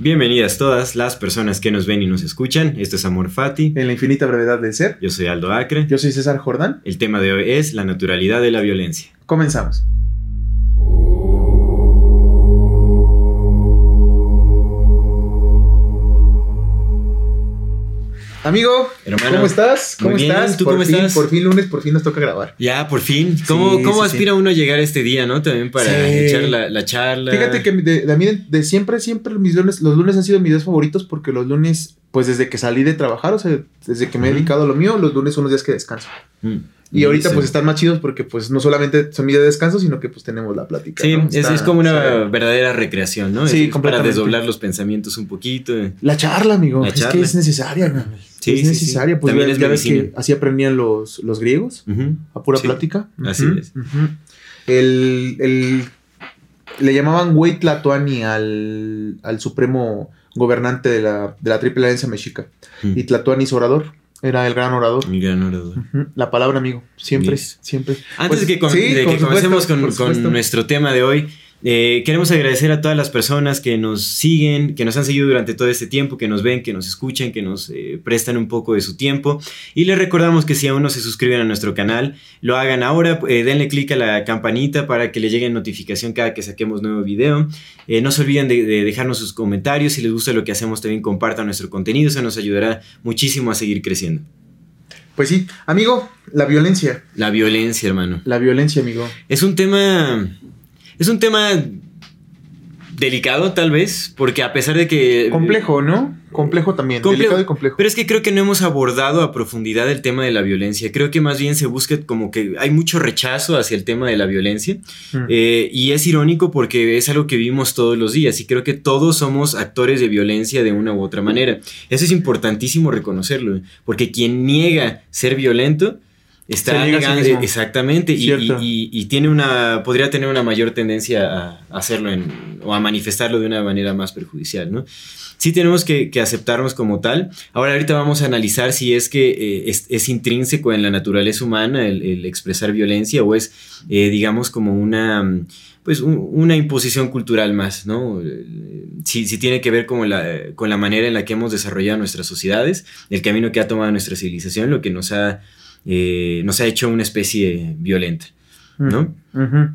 Bienvenidas todas las personas que nos ven y nos escuchan. Esto es Amor Fati. En la infinita brevedad del ser. Yo soy Aldo Acre. Yo soy César Jordán. El tema de hoy es la naturalidad de la violencia. Comenzamos. Amigo, Hermano, ¿cómo estás? ¿Cómo bien, estás? ¿tú por cómo fin, estás? Por fin lunes, por fin nos toca grabar. Ya, por fin. ¿Cómo, Sí, cómo sí, aspira uno a llegar a este día, no? También para echar la, la charla. Fíjate que de, de, a mí de, de siempre, siempre mis lunes, los lunes han sido mis días favoritos porque los lunes, pues desde que salí de trabajar, o sea, desde que me he dedicado a lo mío, los lunes son los días que descanso. Mm. Y ahorita Sí. pues están más chidos porque pues no solamente son mis días de descanso, sino que pues tenemos la plática. Sí, ¿no? es, Está- es como una verdadera recreación, ¿no? Sí, Es para desdoblar los pensamientos un poquito. La charla, amigo. La es charla. que es necesaria, güey. Sí, es sí, sí. necesaria. Pues También ya, es ya ves que así aprendían los, los griegos, a pura plática. así es. El, el- le llamaban güey Tlatoani al, al supremo gobernante de la, de la Triple Alianza Mexica. Mm. Y Tlatoani es orador. Era el gran orador. Gran orador. La palabra, amigo. Siempre, Yes. siempre. Antes Pues, de que, com- sí, de que comencemos con, con nuestro tema de hoy, eh, queremos agradecer a todas las personas que nos siguen, que nos han seguido durante todo este tiempo, que nos ven, que nos escuchan, que nos eh, prestan un poco de su tiempo. Y les recordamos que si aún no se suscriben a nuestro canal, lo hagan ahora. eh, denle clic a la campanita para que le llegue notificación cada que saquemos nuevo video. No se olviden de, de dejarnos sus comentarios. Si les gusta lo que hacemos, también compartan nuestro contenido. Eso nos ayudará muchísimo a seguir creciendo. Pues sí, amigo, la violencia. La violencia, hermano. La violencia, amigo. Es un tema. Es un tema delicado, tal vez, porque a pesar de que. Complejo, ¿no? Complejo también. Complejo. Delicado y complejo. Pero es que creo que no hemos abordado a profundidad el tema de la violencia. Creo que más bien se busca como que hay mucho rechazo hacia el tema de la violencia. Mm. Eh, y es irónico porque es algo que vivimos todos los días y creo que todos somos actores de violencia de una u otra manera. Eso es importantísimo reconocerlo, porque quien niega ser violento está a sí exactamente y, y- y tiene una podría tener una mayor tendencia a hacerlo en- o a manifestarlo de una manera más perjudicial, ¿no? Sí tenemos que, que aceptarnos como tal. Ahora ahorita vamos a analizar si es que eh, es, es intrínseco en la naturaleza humana el, el expresar violencia o es, eh, digamos, como una, pues, un- una imposición cultural más, ¿no? Si, si tiene que ver como la, con la manera en la que hemos desarrollado nuestras sociedades, el camino que ha tomado nuestra civilización, lo que nos ha, eh, nos ha hecho una especie violenta, ¿no? Ujú.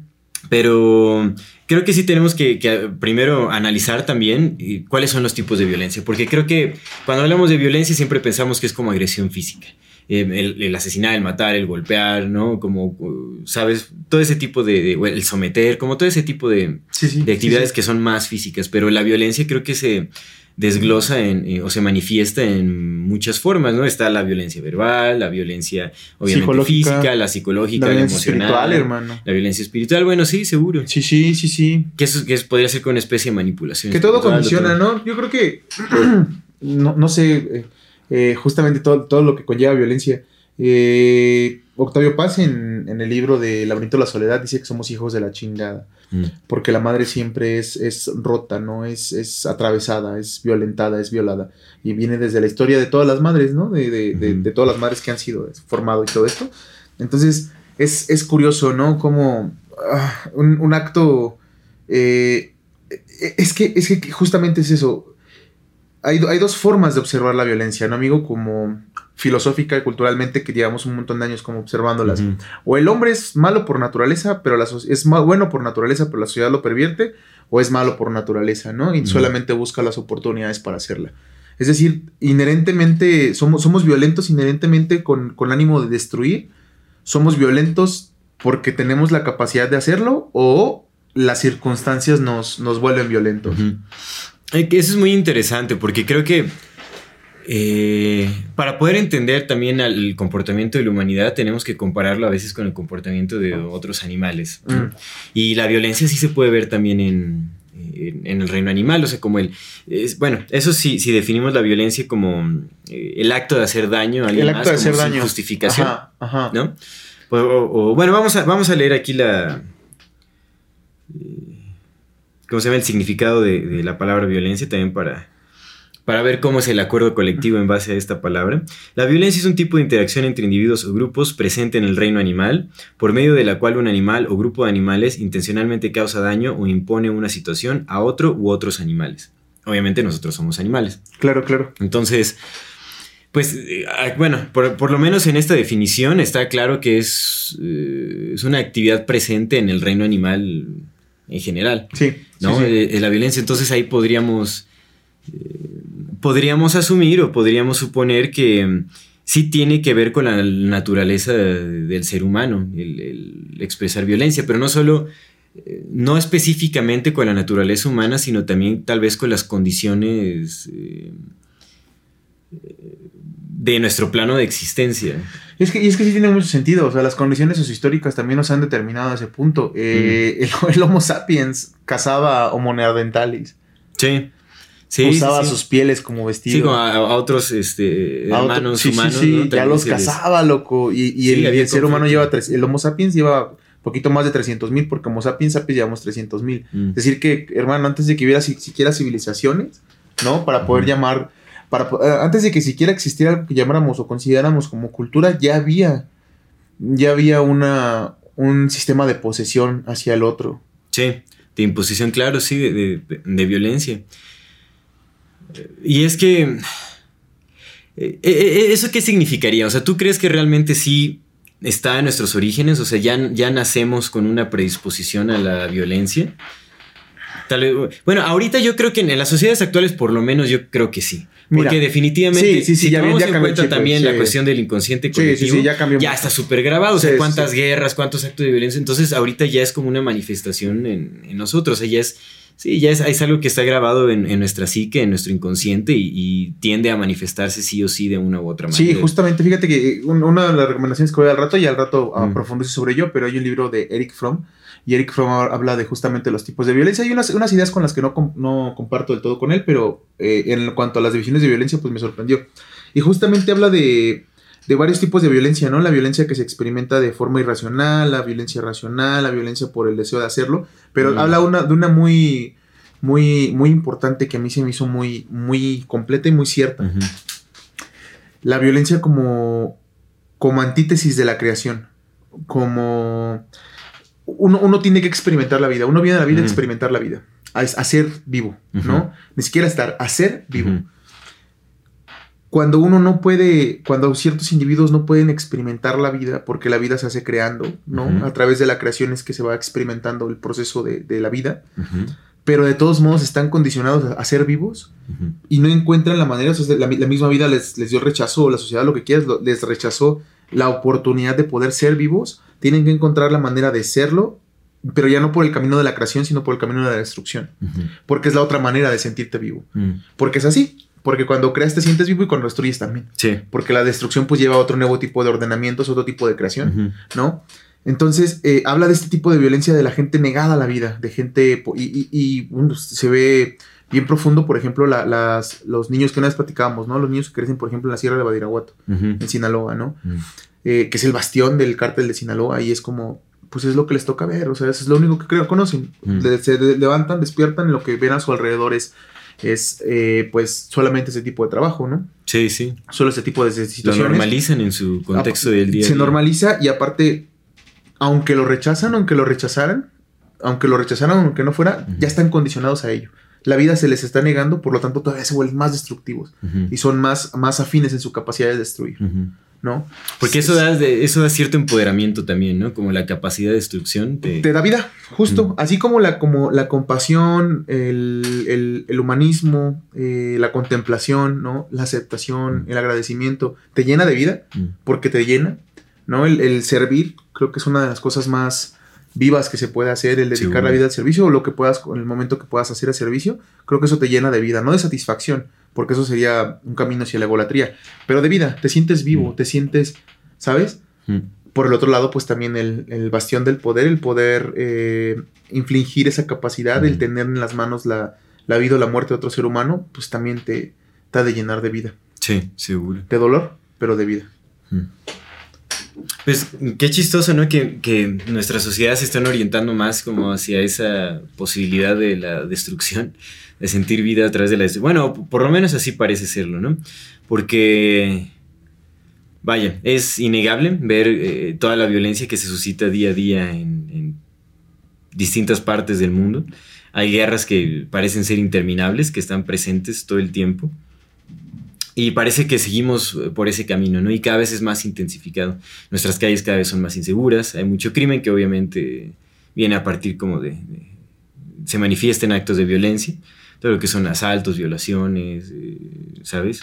Pero creo que sí tenemos que, que primero analizar también eh, cuáles son los tipos de violencia, porque creo que cuando hablamos de violencia siempre pensamos que es como agresión física. Eh, el, el asesinar, el matar, el golpear, ¿no? Como, ¿sabes? Todo ese tipo de, de- el someter, como todo ese tipo de, Sí, sí. de actividades sí. que son más físicas, pero la violencia creo que se desglosa en, eh, o se manifiesta en muchas formas, ¿no? Está la violencia verbal, la violencia obviamente física, la psicológica, La la, violencia emocional, espiritual, hermano. la violencia espiritual, bueno, sí, seguro. Sí, sí, sí, sí. Que eso que es- podría ser con una especie de manipulación. Que todo condiciona, todo. ¿no? Yo creo que, no, no sé, eh, eh, justamente todo, todo lo que conlleva violencia. Eh, Octavio Paz en, en el libro de Laberinto de la Soledad dice que somos hijos de la chingada, Mm. porque la madre siempre es, es rota, ¿no? Es, es atravesada, es violentada, es violada. Y viene desde la historia de todas las madres, ¿no? De, de- de- todas las madres que han sido formado y todo esto. Entonces, es, es curioso, ¿no? Como ah, un, un acto... eh, es, que, es que justamente es eso. Hay, do- hay dos formas de observar la violencia, ¿no, amigo? Como filosófica y culturalmente, que llevamos un montón de años como observándolas. O el hombre es malo por naturaleza, pero la so- es bueno por naturaleza, pero la sociedad lo pervierte, o es malo por naturaleza, ¿no? Y solamente busca las oportunidades para hacerla. Es decir, inherentemente, somos, somos violentos inherentemente con, con ánimo de destruir, somos violentos porque tenemos la capacidad de hacerlo, o las circunstancias nos, nos vuelven violentos. Eso es muy interesante porque creo que eh, para poder entender también el comportamiento de la humanidad tenemos que compararlo a veces con el comportamiento de otros animales. Mm. Y la violencia sí se puede ver también en, en, el reino animal, o sea, como el... Es, bueno, eso sí, si definimos la violencia como eh, el acto de hacer daño a alguien El acto de hacer daño. justificación, Ajá, ajá. ¿no? O- o- o- bueno, vamos a, vamos a leer aquí la... eh, ¿Cómo se llama? El significado de, de la palabra violencia también para, para ver cómo es el acuerdo colectivo en base a esta palabra. La violencia es un tipo de interacción entre individuos o grupos presente en el reino animal, por medio de la cual un animal o grupo de animales intencionalmente causa daño o impone una situación a otro u otros animales. Obviamente nosotros somos animales. Claro, claro. Entonces, pues, eh, ah, bueno, por, por lo menos en esta definición está claro que es, eh, es una actividad presente en el reino animal en general. Sí. ¿No? sí, sí. Eh, eh, la violencia, entonces ahí podríamos, eh, podríamos asumir o podríamos suponer que mm, sí tiene que ver con la naturaleza del ser humano, el, el expresar violencia, pero no solo, eh, no específicamente con la naturaleza humana, sino también tal vez con las condiciones eh, de nuestro plano de existencia. Es que, y es que sí tiene mucho sentido. O sea, las condiciones sociohistóricas también nos han determinado a ese punto. Eh, Mm. el, el Homo sapiens cazaba Homo neanderthalis. Sí. Sí, usaba sí, sí. sus pieles como vestido. Sí, como a, a otros este, A otro- hermanos sí, humanos. sí, ¿no? ya los les- cazaba, loco. Y, el, ser humano lleva, tres- el Homo sapiens lleva poquito más de 300 mil, porque Homo sapiens sapiens llevamos 300 mil. Mm. Es decir, que, hermano, antes de que hubiera si- siquiera civilizaciones, ¿no? Para poder llamar, eh, antes de que siquiera existiera algo que llamáramos o consideráramos como cultura, ya había, ya había una, un sistema de posesión hacia el otro. Sí, de imposición, claro, sí, de, de- de violencia. Eh, Y es que... eh, ¿Eso qué significaría? O sea, ¿tú crees que realmente sí está en nuestros orígenes? O sea, ya, ya nacemos con una predisposición a la violencia. Tal vez- bueno, ahorita yo creo que en las sociedades actuales, por lo menos, yo creo que sí. Mira, Porque definitivamente, sí, sí, sí, si ya tomamos ya en cuenta también la cuestión del inconsciente colectivo, ya está súper grabado. O sea, cuántas guerras, cuántos actos de violencia. Entonces, ahorita ya es como una manifestación en, en nosotros. O sea, ya es, sí, ya es, es algo que está grabado en, en nuestra psique, en nuestro inconsciente y, y tiende a manifestarse sí o sí de una u otra manera. Sí, justamente, fíjate que un- una de las recomendaciones que voy al rato, y al rato Mm. profundizo sobre ello, pero hay un libro de Eric Fromm, y Eric Fromm habla de justamente los tipos de violencia. Hay unas, unas ideas con las que no, no comparto del todo con él, pero eh, en cuanto a las divisiones de violencia, pues me sorprendió. Y justamente habla de, de varios tipos de violencia, ¿no? La violencia que se experimenta de forma irracional, la violencia racional, la violencia por el deseo de hacerlo, pero Mm. habla una, de una muy... Muy, muy importante que a mí se me hizo muy, muy completa y muy cierta la violencia como, como antítesis de la creación. Como uno, uno tiene que experimentar la vida. Uno viene a la vida a Ujú. experimentar la vida. A, a ser vivo, ¿no? Ni siquiera estar, a ser vivo. Cuando uno no puede, cuando ciertos individuos no pueden experimentar la vida, porque la vida se hace creando, ¿no? A través de la creación es que se va experimentando el proceso de, de la vida, pero de todos modos están condicionados a, a ser vivos y no encuentran la manera, o sea, la, la misma vida les, les dio rechazo, o la sociedad, lo que quieras, lo- les rechazó la oportunidad de poder ser vivos, tienen que encontrar la manera de serlo, pero ya no por el camino de la creación, sino por el camino de la destrucción, porque es la otra manera de sentirte vivo, Mm. porque es así, porque cuando creas te sientes vivo y cuando destruyes también, Sí. porque la destrucción pues lleva a otro nuevo tipo de ordenamientos, otro tipo de creación. ¿no? Entonces, eh, habla de este tipo de violencia de la gente negada a la vida, de gente, y, y- y, bueno, se ve bien profundo, por ejemplo, la- las, los niños que una vez platicábamos, ¿no? Los niños que crecen, por ejemplo, en la Sierra de Badiraguato, en Sinaloa, ¿no? Mm. Eh, que es el bastión del cártel de Sinaloa, y es como, pues es lo que les toca ver, o sea, eso es lo único que creo, conocen. Mm. Le- se levantan, despiertan, y lo que ven a su alrededor es, es eh, pues, solamente ese tipo de trabajo, ¿no? Sí, sí. Solo ese tipo de Lo situaciones. normalizan en su contexto del día. Se día. normaliza y aparte, aunque lo rechazan, aunque lo rechazaran, aunque lo rechazaran, aunque no fuera, ya están condicionados a ello. La vida se les está negando, por lo tanto todavía se vuelven más destructivos y son más, más afines en su capacidad de destruir. ¿No? Porque eso da, eso da cierto empoderamiento también, ¿no? Como la capacidad de destrucción. te- Te da vida, justo. Mm. Así como la, como la compasión, el, el- el humanismo, eh, la contemplación, ¿no? La aceptación, Mm. el agradecimiento, te llena de vida Mm. porque te llena, ¿no? El, el servir, creo que es una de las cosas más vivas que se puede hacer, el dedicar la vida al servicio o lo que puedas, en el momento que puedas hacer al servicio, creo que eso te llena de vida, no de satisfacción, porque eso sería un camino hacia la egolatría, pero de vida, te sientes vivo, Mm. te sientes, ¿sabes? Mm. por el otro lado, pues también el, el bastión del poder, el poder eh, infligir esa capacidad, el tener en las manos la, la, vida o la muerte de otro ser humano, pues también te, te ha de llenar de vida. Sí, seguro. De dolor, pero de vida. Pues qué chistoso, ¿no? Que, que nuestras sociedades se están orientando más como hacia esa posibilidad de la destrucción, de sentir vida a través de la destrucción. Bueno, por lo menos así parece serlo, ¿no? Porque, vaya, es innegable ver eh, toda la violencia que se suscita día a día en, en distintas partes del mundo. Hay guerras que parecen ser interminables, que están presentes todo el tiempo. Y parece que seguimos eh, por ese camino, ¿no? Y cada vez es más intensificado. Nuestras calles cada vez son más inseguras, hay mucho crimen que obviamente viene a partir como de... se manifiesta en actos de violencia, todo lo que son asaltos, violaciones, eh, ¿sabes?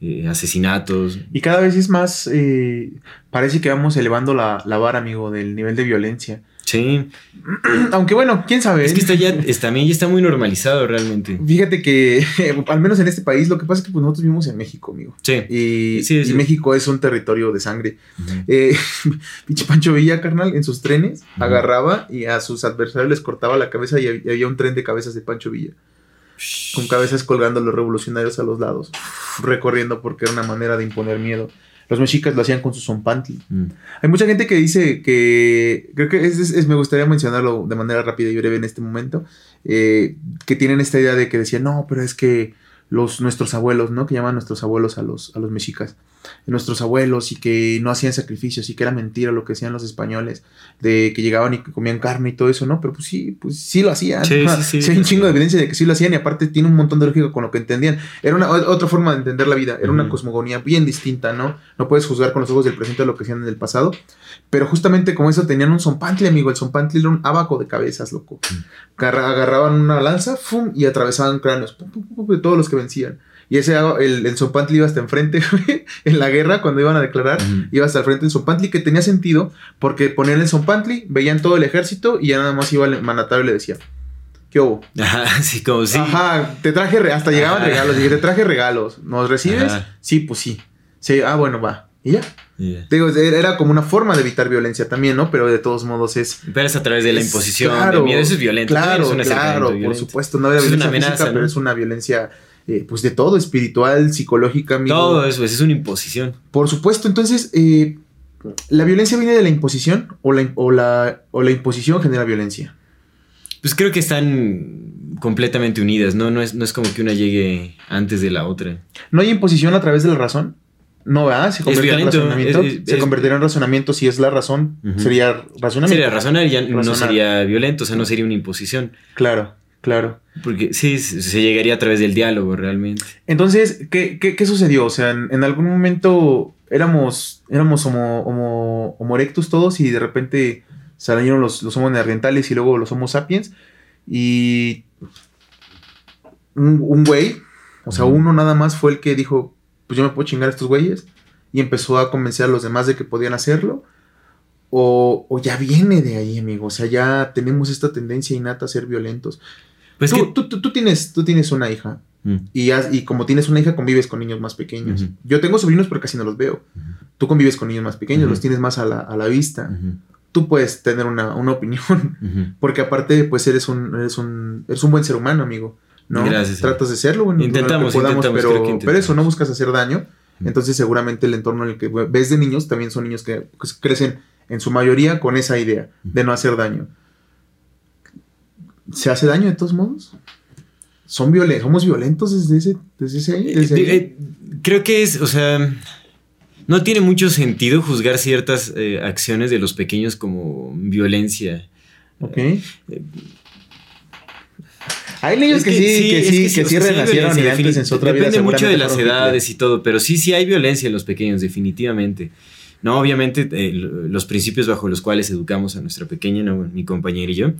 Eh, asesinatos. Y cada vez es más, parece que vamos elevando la, la, vara, amigo, del nivel de violencia. Sí. Aunque bueno, quién sabe. Es que está ya, está, también ya está muy normalizado realmente. Fíjate que, al menos en este país, lo que pasa es que pues, nosotros vivimos en México, amigo. Sí. Y, sí, sí. y México es un territorio de sangre. Uh -huh. eh, pinche Pancho Villa, carnal, en sus trenes, uh -huh. agarraba y a sus adversarios les cortaba la cabeza y había un tren de cabezas de Pancho Villa. Con cabezas colgando los revolucionarios a los lados, recorriendo porque era una manera de imponer miedo. Los mexicas lo hacían con su zompantli. Mm. Hay mucha gente que dice que. Creo que es, es, es, me gustaría mencionarlo de manera rápida y breve en este momento. Eh, que tienen esta idea de que decían, no, pero es que los, nuestros abuelos, ¿no? Que llaman nuestros abuelos a los, a los mexicas. Nuestros abuelos y que no hacían sacrificios y que era mentira lo que hacían los españoles, de que llegaban y que comían carne y todo eso, ¿no? Pero pues sí, pues sí lo hacían. Sí, sí, sí, sí, hay un chingo de evidencia de que sí lo hacían y aparte tiene un montón de lógica con lo que entendían. Era una otra forma de entender la vida, era una mm. cosmogonía bien distinta, ¿no? No puedes juzgar con los ojos del presente lo que hacían en el pasado, pero justamente como eso tenían un zompantli, amigo, el zompantli era un abaco de cabezas, loco. Mm. Agarraban una lanza, ¡fum! y atravesaban cráneos, pum, pum, pum, de todos los que vencían. Y ese, el, el Zompantli iba hasta enfrente, en la guerra, cuando iban a declarar, uh -huh. iba hasta el frente del Zompantli, que tenía sentido, porque ponían el Zompantli, veían todo el ejército, y ya nada más iba el mandatario y le decía, ¿qué hubo? Ajá, sí, como sí. Ajá, te traje, hasta llegaban Ajá. regalos, dije, te traje regalos, ¿nos recibes? Ajá. Sí, pues sí. Sí, ah, bueno, va. Y ya. Yeah. Digo, era como una forma de evitar violencia también, ¿no? Pero de todos modos es. Pero es a través de la imposición. Claro, de miedo, eso es violento. Claro, es claro, por supuesto. No era violencia amenaza, física, ¿no? pero es una violencia eh, pues de todo, espiritual, psicológica. Amigo. Todo eso, es una imposición. Por supuesto, entonces, eh, ¿la violencia viene de la imposición o la, o, la, o la imposición genera violencia? Pues creo que están completamente unidas, ¿no? No es, no es como que una llegue antes de la otra. ¿No hay imposición a través de la razón? No, ¿verdad? Se convertirá en razonamiento. Es, es, se convertirá en razonamiento si es la razón. Uh -huh. Sería razonamiento. Sería razonar y ya Razonar. no sería violento, o sea, no sería una imposición. Claro. Claro. Porque sí, se llegaría a través del diálogo realmente. Entonces, ¿qué, qué, qué sucedió? O sea, en, en, algún momento éramos, éramos homo, homo, homo, erectus todos y de repente salieron los, los homo neandertales y luego los homo sapiens. Y un, un güey, o sea, uh -huh. uno nada más fue el que dijo, pues yo me puedo chingar a estos güeyes. Y empezó a convencer a los demás de que podían hacerlo. O, o, ya viene de ahí, amigo. O sea, ya tenemos esta tendencia innata a ser violentos. Pues tú, que... tú, tú, tú, tienes, tú tienes una hija. Mm. Y, has, y, como tienes una hija, convives con niños más pequeños. Uh -huh. Yo tengo sobrinos, pero casi no los veo. Uh -huh. Tú convives con niños más pequeños, uh -huh. los tienes más a la, a la vista. Tú puedes tener una, una opinión. Porque aparte, pues eres un, eres un, eres un buen ser humano, amigo. ¿no? Gracias. Tratas de serlo. Bueno, intentamos, podamos, intentamos, pero, intentamos. pero eso, no buscas hacer daño. Entonces, seguramente el entorno en el que ves de niños también son niños que pues, crecen en su mayoría con esa idea de no hacer daño. ¿Se hace daño de todos modos? ¿Son violentos? ¿Somos violentos desde ese, desde ese, desde eh, eh, Creo que es, o sea, no tiene mucho sentido juzgar ciertas eh, acciones de los pequeños como violencia. Ok. Hay niños es que, que, sí, sí, que, sí, que, que sí renacieron y antes en su otra Depende vida. mucho de las edades y todo, pero sí, sí hay violencia en los pequeños, definitivamente. No, obviamente, eh, los principios bajo los cuales educamos a nuestra pequeña, ¿no? mi compañera y yo,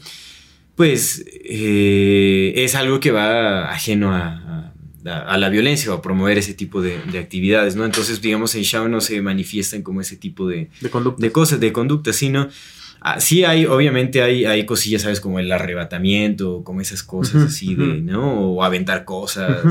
pues eh, es algo que va ajeno a, a, a, la violencia o a promover ese tipo de, de, actividades, ¿no? Entonces, digamos, en Shao no se manifiestan como ese tipo de, de, de cosas, de conductas, sino Ah, sí hay, obviamente hay, hay cosillas, ¿sabes? Como el arrebatamiento, como esas cosas así de. ¿no? O aventar cosas.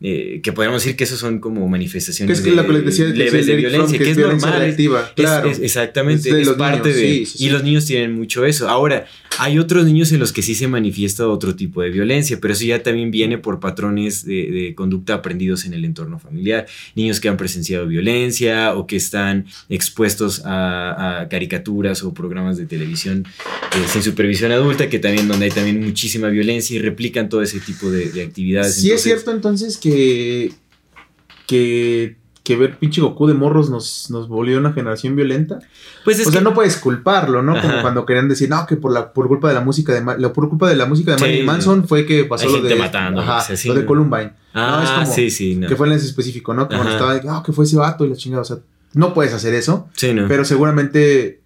Eh, que podríamos decir que esos son como Que manifestaciones es que que les de- decía, que leves decía de Eric violencia, Fromm, que, es violencia normal. Es- claro. es- exactamente, Es de es, los parte niños, de... sí, sí, Y sí. los niños tienen mucho eso. Ahora, hay otros niños en los que sí se manifiesta otro tipo de violencia, pero eso ya también viene por patrones de, de conducta aprendidos en el entorno familiar. Niños que han presenciado violencia o que están expuestos a, a caricaturas o programas de televisión eh, sin supervisión adulta, que también donde hay también muchísima violencia y replican todo ese tipo de, de actividades. Sí es cierto entonces que, que, que ver pinche Goku de morros nos, nos volvió una generación violenta. Pues es o sea, no puedes culparlo, ¿no? Como cuando querían decir, no, que por la por culpa de la música de Ma- la- por culpa de la música de Sí, Marilyn. Manson fue que pasó lo de matando, ajá, o sea, sí. lo de Columbine. Ah, no, es como sí, sí, no. que fue en ese específico, ¿no? Ajá. estaba ah, que fue ese vato y la chingada, o sea, no puedes hacer eso, Sí, no. pero seguramente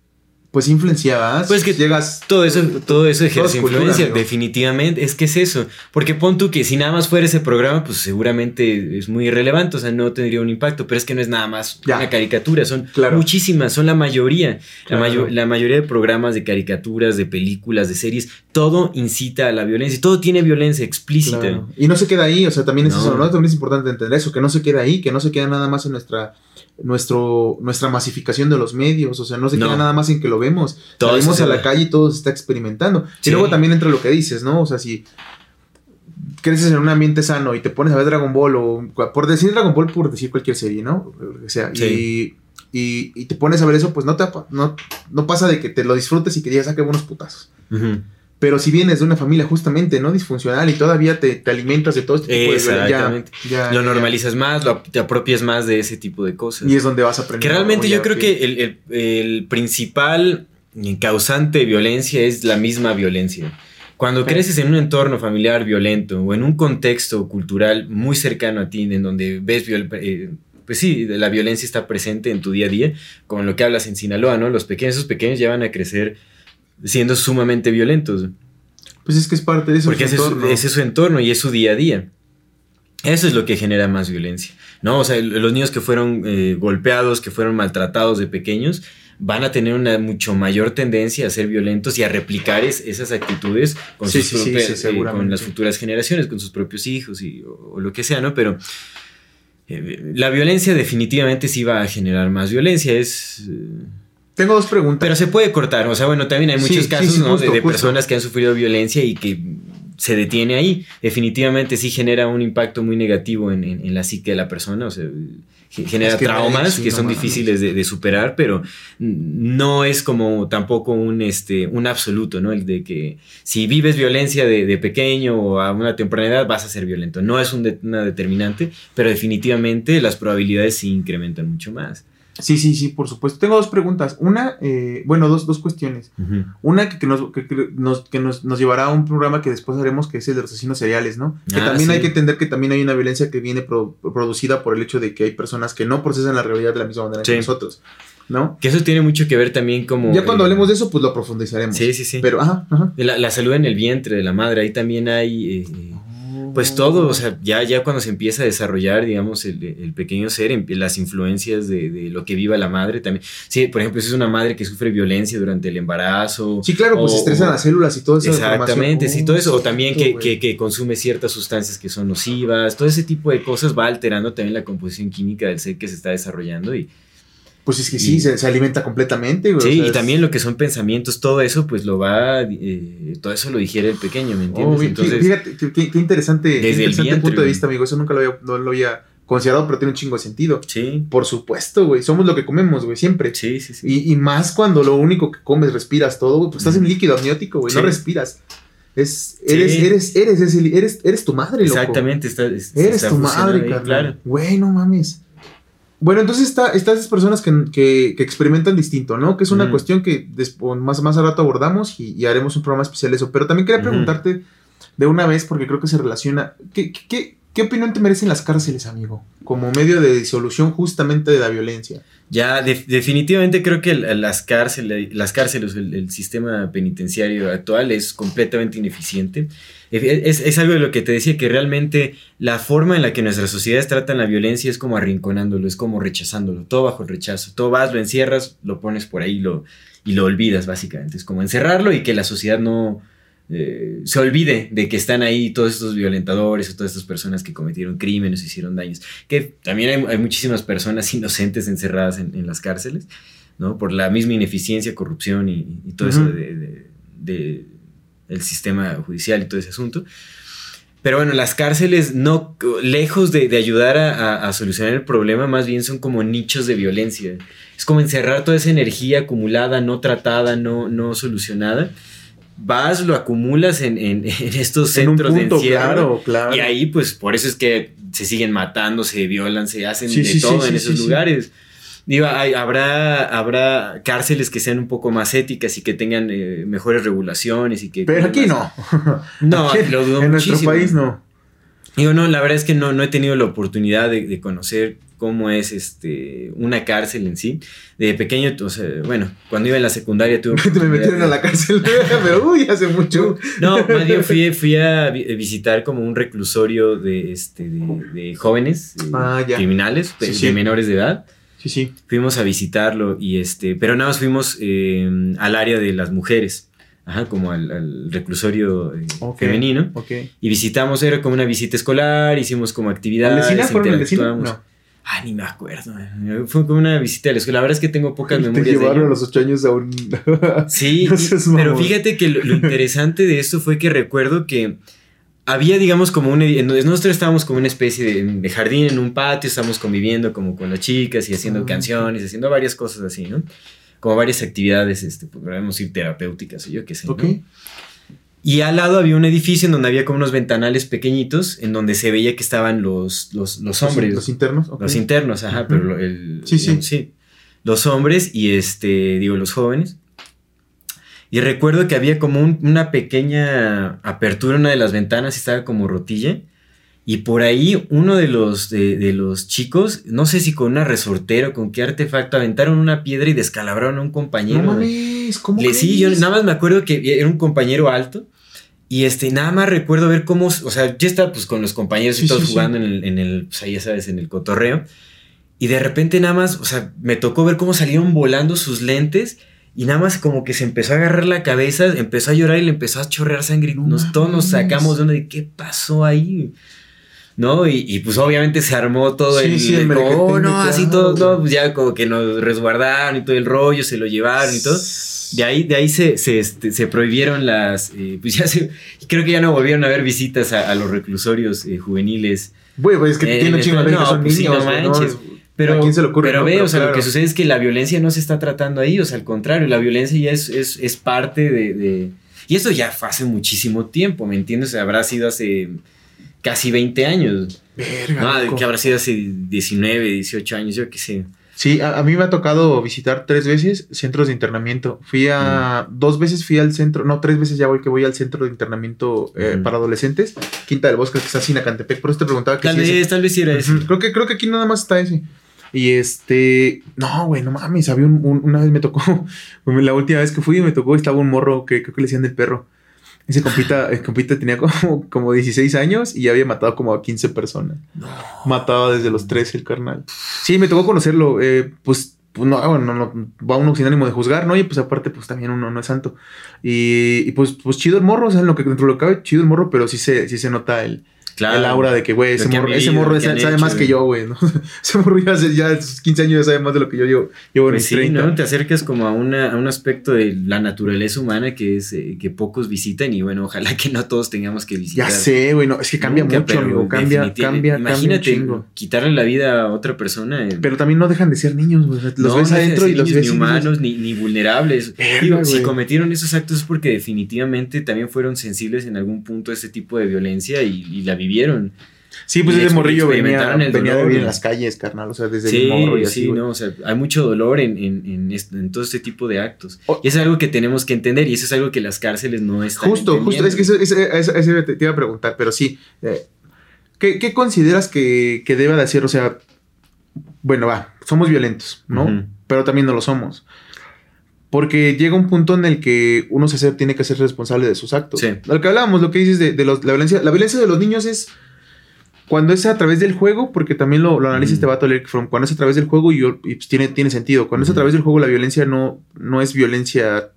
pues influenciaba, Pues que llegas Todo eso, todo eso ejerce cultura, influencia, definitivamente. Es que es eso. Porque pon tú que si nada más fuera ese programa, pues seguramente es muy irrelevante, o sea, no tendría un impacto. Pero es que no es nada más Ya. una caricatura, son Claro. muchísimas, son la mayoría. Claro. La, mayo- la mayoría de programas, de caricaturas, de películas, de series, todo incita a la violencia y todo tiene violencia explícita. Claro. Y no se queda ahí, o sea, también es No. eso, ¿no? También es importante entender eso, que no se queda ahí, que no se queda nada más en nuestra nuestro nuestra masificación de los medios, o sea, no se No. queda nada más en que lo vemos. Todo Salimos eso se a la calle y todo se está experimentando. Sí. Y luego también entra lo que dices, ¿no? O sea, si creces en un ambiente sano y te pones a ver Dragon Ball o por decir Dragon Ball por decir cualquier serie, ¿no? Que sea. Sí. Y, y, y te pones a ver eso, pues no te no, no pasa de que te lo disfrutes y que digas, ah, qué buenos putazos. Ujú. Pero si vienes de una familia justamente, ¿no? Disfuncional y todavía te, te alimentas de todo este tipo de Exactamente. ya- Lo ya- normalizas más, lo, te apropias más de ese tipo de cosas. Y es donde vas a aprender. Que realmente yo Ya, creo que el, el- el principal causante de violencia es la misma violencia. Cuando creces en un entorno familiar violento o en un contexto cultural muy cercano a ti, en donde ves, viol- eh, pues sí, la violencia está presente en tu día a día, con lo que hablas en Sinaloa, ¿no? Los pequeños, esos pequeños ya van a crecer siendo sumamente violentos. Pues es que es parte de eso. Porque ese es, su- ese es su entorno y es su día a día. Eso es lo que genera más violencia, ¿no? O sea, los niños que fueron eh, golpeados, que fueron maltratados de pequeños, van a tener una mucho mayor tendencia a ser violentos y a replicar es- esas actitudes con, Sí, sus sí, propias- sí, eh, con las futuras generaciones, con sus propios hijos y, o, o lo que sea, ¿no? Pero eh, la violencia definitivamente sí va a generar más violencia, es... Tengo dos preguntas. pero se puede cortar, o sea, bueno, también hay muchos sí, casos sí, ¿no? justo, de, personas que han sufrido violencia y que se detiene ahí. Definitivamente sí genera un impacto muy negativo en, en- en la psique de la persona, o sea, ge- genera Es que, traumas que son difíciles de, de superar, pero no es como tampoco un, este, un absoluto, ¿no? El de que si vives violencia de, de pequeño o a una temprana edad vas a ser violento. No es un de- una determinante, pero definitivamente las probabilidades sí incrementan mucho más. Sí, sí, sí, por supuesto. Tengo dos preguntas. Una, eh, bueno, dos, dos cuestiones. Una que, que nos, que, que nos, que nos, nos llevará a un programa que después haremos, que es el de los asesinos seriales, ¿no? Que Ah, también sí. hay que entender que también hay una violencia que viene pro- producida por el hecho de que hay personas que no procesan la realidad de la misma manera Sí. que nosotros, ¿no? Que eso tiene mucho que ver también como... Ya cuando eh, hablemos de eso, pues lo profundizaremos. Sí, sí, sí. Pero, ajá, ajá. La, la salud en el vientre de la madre, ahí también hay, eh, pues todo, o sea, ya, ya cuando se empieza a desarrollar, digamos, el, el pequeño ser, empie- las influencias de, de lo que viva la madre también. Sí, por ejemplo, si es una madre que sufre violencia durante el embarazo. Sí, claro, pues o- estresan o- las células y todo eso. Exactamente, sí, todo eso. O también que, que- que consume ciertas sustancias que son nocivas. Todo ese tipo de cosas va alterando también la composición química del ser que se está desarrollando. Y, Pues es que sí, y- se, se alimenta completamente, güey. o sí, sea, y también lo que son pensamientos, todo eso, pues lo va, eh, todo eso lo digiere el pequeño, ¿me entiendes? Oh, Entonces, fíjate, qué, qué- qué interesante, Desde el vientre, punto de vista, amigo. Eso nunca lo había, no lo había considerado, pero tiene un chingo de sentido. sí, Por supuesto, güey. Somos lo que comemos, güey, siempre. sí, sí, sí. Y, y más cuando lo único que comes, respiras todo, güey, pues estás en líquido amniótico, güey, no respiras. Es, Sí. eres, eres, eres, eres, eres tu madre, loco. Exactamente, está, es- Eres está tu madre, ahí, claro. Güey, no mames. Bueno, entonces está, están esas personas que, que- que experimentan distinto, ¿no? Que es una cuestión que después, más, más al rato abordamos y, y haremos un programa especial de eso. Pero también quería preguntarte de una vez, porque creo que se relaciona. ¿Qué, qué, qué- ¿Qué opinión te merecen las cárceles, amigo? Como medio de disolución justamente de la violencia. Ya, definitivamente creo que las cárceles, las cárceles el, sistema penitenciario actual es completamente ineficiente. Es, es, algo de lo que te decía, que realmente la forma en la que nuestras sociedades tratan la violencia es como arrinconándolo, es como rechazándolo, todo bajo el rechazo. Todo vas, lo encierras, lo pones por ahí lo, y lo olvidas, básicamente. Es como encerrarlo y que la sociedad no, eh, se olvide de que están ahí todos estos violentadores o todas estas personas que cometieron crímenes, hicieron daños. Que también hay, muchísimas personas inocentes encerradas en, las cárceles, ¿no? Por la misma ineficiencia, corrupción y, todo eso de, del sistema judicial y todo ese asunto. Pero bueno, las cárceles no, lejos de, ayudar a, solucionar el problema, más bien son como nichos de violencia. Es como encerrar toda esa energía acumulada, no tratada, no, no solucionada vas, lo acumulas en, estos centros de encierro. Y ahí, pues, por eso es que se siguen matando, se violan, se hacen de todo en esos lugares. Digo, habrá, habrá cárceles que sean un poco más éticas y que tengan eh, mejores regulaciones y que... Pero aquí no. No, lo dudo En nuestro país no. Digo, no, la verdad es que no, no he tenido la oportunidad de conocer cómo es este una cárcel en sí. De pequeño, o sea, bueno, cuando iba en la secundaria tuve... Me metieron a la cárcel, pero uy, hace mucho. No, más bien fui, fui a visitar como un reclusorio de, este, de, jóvenes eh, ah, criminales, de, menores de edad. Sí, sí. Fuimos a visitarlo y este, pero nada más fuimos eh, al área de las mujeres. Ajá, como al, reclusorio eh, femenino. Y visitamos, era como una visita escolar, hicimos como actividades. ¿Al No. Ah, ni me acuerdo. Fue como una visita a la escuela. La verdad es que tengo pocas memorias. Te llevaron a los ocho años a un. sí, pero fíjate que lo, interesante de esto fue que recuerdo que había, digamos, como un. Nosotros estábamos como una especie de, jardín en un patio, estábamos conviviendo como con las chicas y haciendo ah, canciones, haciendo varias cosas así, ¿no? Como varias actividades, este, pues, podríamos ir terapéuticas o yo qué sé. Ok. Y al lado había un edificio en donde había como unos ventanales pequeñitos en donde se veía que estaban los, los, hombres. ¿Los, internos? Los internos, ajá, pero el, sí, sí. sí. Los hombres y este, digo, los jóvenes. Y recuerdo que había como una pequeña apertura en una de las ventanas y estaba como rotilla. Y por ahí uno de los, de, los chicos, no sé si con una resortera o con qué artefacto, aventaron una piedra y descalabraron a un compañero. No mames, ¿cómo Le, Sí, yo nada más me acuerdo que era un compañero alto y este, nada más recuerdo ver cómo, o sea, ya estaba pues con los compañeros y todos jugando En, el, en el, pues ahí ya sabes, en el cotorreo. Y de repente nada más, o sea, me tocó ver cómo salieron volando sus lentes y nada más como que se empezó a agarrar la cabeza, empezó a llorar y le empezó a chorrear sangre. y nos, todos nos sacamos de una de qué pasó ahí. ¿No? Y, pues obviamente se armó todo el, sí, el, oh, no, así todo, pues ya como que nos resguardaron y todo el rollo, se lo llevaron y todo. De ahí, de ahí se, se, este, se prohibieron las. Eh, pues ya se. Creo que ya no volvieron a haber visitas a, los reclusorios eh, juveniles. Bueno, pues es que tiene chingo de no, son pues niños, no manches. pero, ¿a quién se le ocurre? Pero ve, o sea, lo que sucede es que la violencia no se está tratando ahí, o sea, al contrario, la violencia ya es, es, es parte de, de, Y eso ya fue hace muchísimo tiempo, ¿me entiendes? O sea, habrá sido hace casi 20 años. Verga. No, que habrá sido hace 19, 18 años, yo qué sé. Sí, a, mí me ha tocado visitar tres veces centros de internamiento. Fui a. Mm. Dos veces fui al centro. No, tres veces ya voy que voy al centro de internamiento eh, para adolescentes. Quinta del Bosque, que está en Acantepec. Por eso te preguntaba que Tal vez, tal vez era ese. Creo que, creo que aquí nada más está ese. Y este. No, güey, no mames. Había un, una vez me tocó. La última vez que fui me tocó, estaba un morro que creo que le decían del perro. Ese compita, el compita tenía como, como 16 años y ya había matado como a 15 personas. Mataba desde los 13 el carnal. Sí, me tocó conocerlo. Eh, pues, pues no, bueno, no, va uno sin ánimo de juzgar, ¿no? Y pues aparte, pues también uno no es santo. Y, y pues, pues chido el morro, o sea, en lo que dentro de lo que cabe, chido el morro, pero sí se, sí se nota el, Claro. El aura de que, güey, ese, morro, ese morro sabe, más que yo, güey, ¿no? ese morro ya hace ya 15 años ya sabe más de lo que yo llevo, llevo pues sí, ¿no? Te acercas como a, una, a un aspecto de la naturaleza humana que es eh, que pocos visitan y bueno, ojalá que no todos tengamos que visitar. Ya sé, güey, no, es que cambia mucho, amigo, cambia, cambia, Imagínate quitarle la vida a otra persona. Eh. Pero también no dejan de ser niños, güey. Los ves adentro y los ves ni humanos ni, ni vulnerables. Digo, si cometieron esos actos es porque definitivamente también fueron sensibles en algún punto a ese tipo de violencia y la vivieron. Sí, pues ese morrillo venía, venía de vivir en las calles, carnal, o sea, desde el morro y así. Sí, no, o sea, hay mucho dolor en, en, en, todo este tipo de actos. Oh. Y es algo que tenemos que entender y eso es algo que las cárceles no están Justo, justo, es que eso, eso, te iba a preguntar, pero sí, eh, ¿qué, qué consideras que, que deba de hacer? O sea, bueno, va, somos violentos, ¿no? Pero también no lo somos. Porque llega un punto en el que uno se hace- tiene que ser responsable de sus actos. Sí. Lo que hablábamos, lo que dices de, de los- la violencia. La violencia de los niños es cuando es a través del juego, porque también lo, lo analiza Mm. este vato Fromm, cuando es a través del juego y, pues, tiene, tiene sentido. Cuando es a través del juego, la violencia no, no es violencia,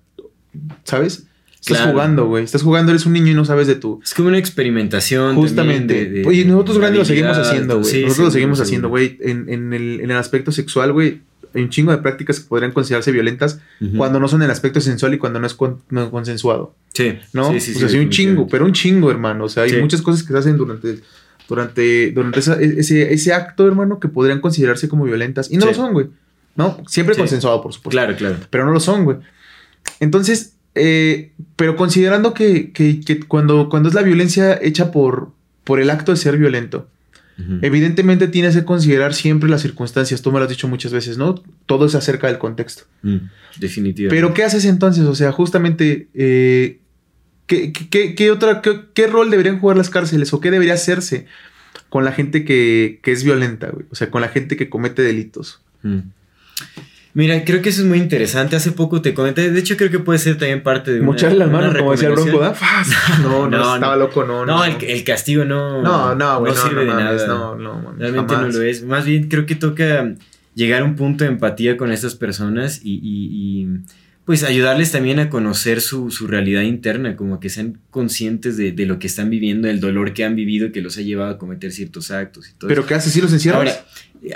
¿sabes? Estás Claro. jugando, güey. Estás jugando, eres un niño y no sabes de tu... Es como una experimentación. Justamente. de- de- Oye, nosotros de grandes lo seguimos haciendo, güey. sí, nosotros lo seguimos sí. haciendo, güey. En, en el, en el aspecto sexual, güey, hay un chingo de prácticas que podrían considerarse violentas cuando no son el aspecto sensual y cuando no es, con- no es consensuado, Sí, ¿no? Sí, sí, o sea, sí, un chingo, pero un chingo, hermano. O sea, hay muchas cosas que se hacen durante, durante, durante esa- e- ese, ese acto, hermano, que podrían considerarse como violentas. Y no lo son, güey. ¿No? Siempre consensuado, por supuesto. Claro, claro. Pero no lo son, güey. Entonces, eh, pero considerando que, que- que cuando, cuando es la violencia hecha por, por el acto de ser violento, Evidentemente tienes que considerar siempre las circunstancias. Tú me lo has dicho muchas veces, ¿no? Todo es acerca del contexto. Mm, Definitivamente. Pero ¿qué haces entonces? O sea, justamente, eh, ¿qué, qué- qué- otra, rol deberían jugar las cárceles o qué debería hacerse con la gente que, que es violenta, güey? O sea, con la gente que comete delitos. Mm. Mira, creo que eso es muy interesante. Hace poco te comenté, de hecho creo que puede ser también parte de una, Mocharle las manos, como decía el Bronco, ¿da? No, no, No, estaba no. loco, no. No, el, el castigo no, No, no, güey, no, sirve no de mames, nada. no, no, mames, Realmente jamás. no lo es. Más bien creo que toca llegar a un punto de empatía con estas personas y, y- y, pues ayudarles también a conocer su, su realidad interna, como que sean conscientes de, de lo que están viviendo, el dolor que han vivido que los ha llevado a cometer ciertos actos y todo ¿Pero qué haces? ¿Sí los encierras? Ahora,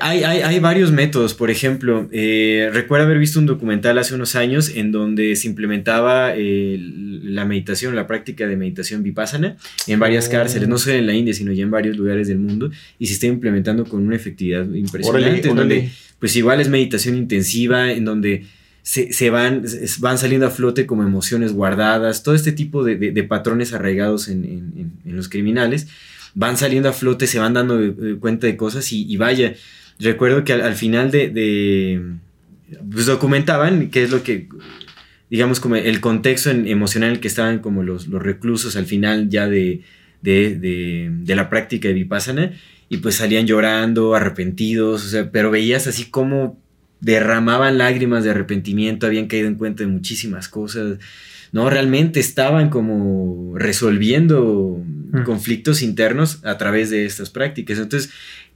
hay, hay, hay varios métodos. Por ejemplo, eh, recuerdo haber visto un documental hace unos años en donde se implementaba eh, la meditación, la práctica de meditación vipassana en varias Oh. cárceles, no solo en la India, sino ya en varios lugares del mundo, y se está implementando con una efectividad impresionante. Órale, en órale. donde, pues igual es meditación intensiva, en donde se, se van, se- van saliendo a flote como emociones guardadas, todo este tipo de, de- de patrones arraigados en- en los criminales, van saliendo a flote, se van dando eh, cuenta de cosas y, vaya, recuerdo que al, al final de, pues documentaban qué es lo que, digamos, como el contexto emocional en el que estaban como los, los reclusos al final ya de, de, de- de la práctica de Vipassana y pues salían llorando, arrepentidos, o sea, pero veías así como derramaban lágrimas de arrepentimiento, habían caído en cuenta de muchísimas cosas, ¿no? Realmente estaban como resolviendo Mm. conflictos internos a través de estas prácticas. Entonces,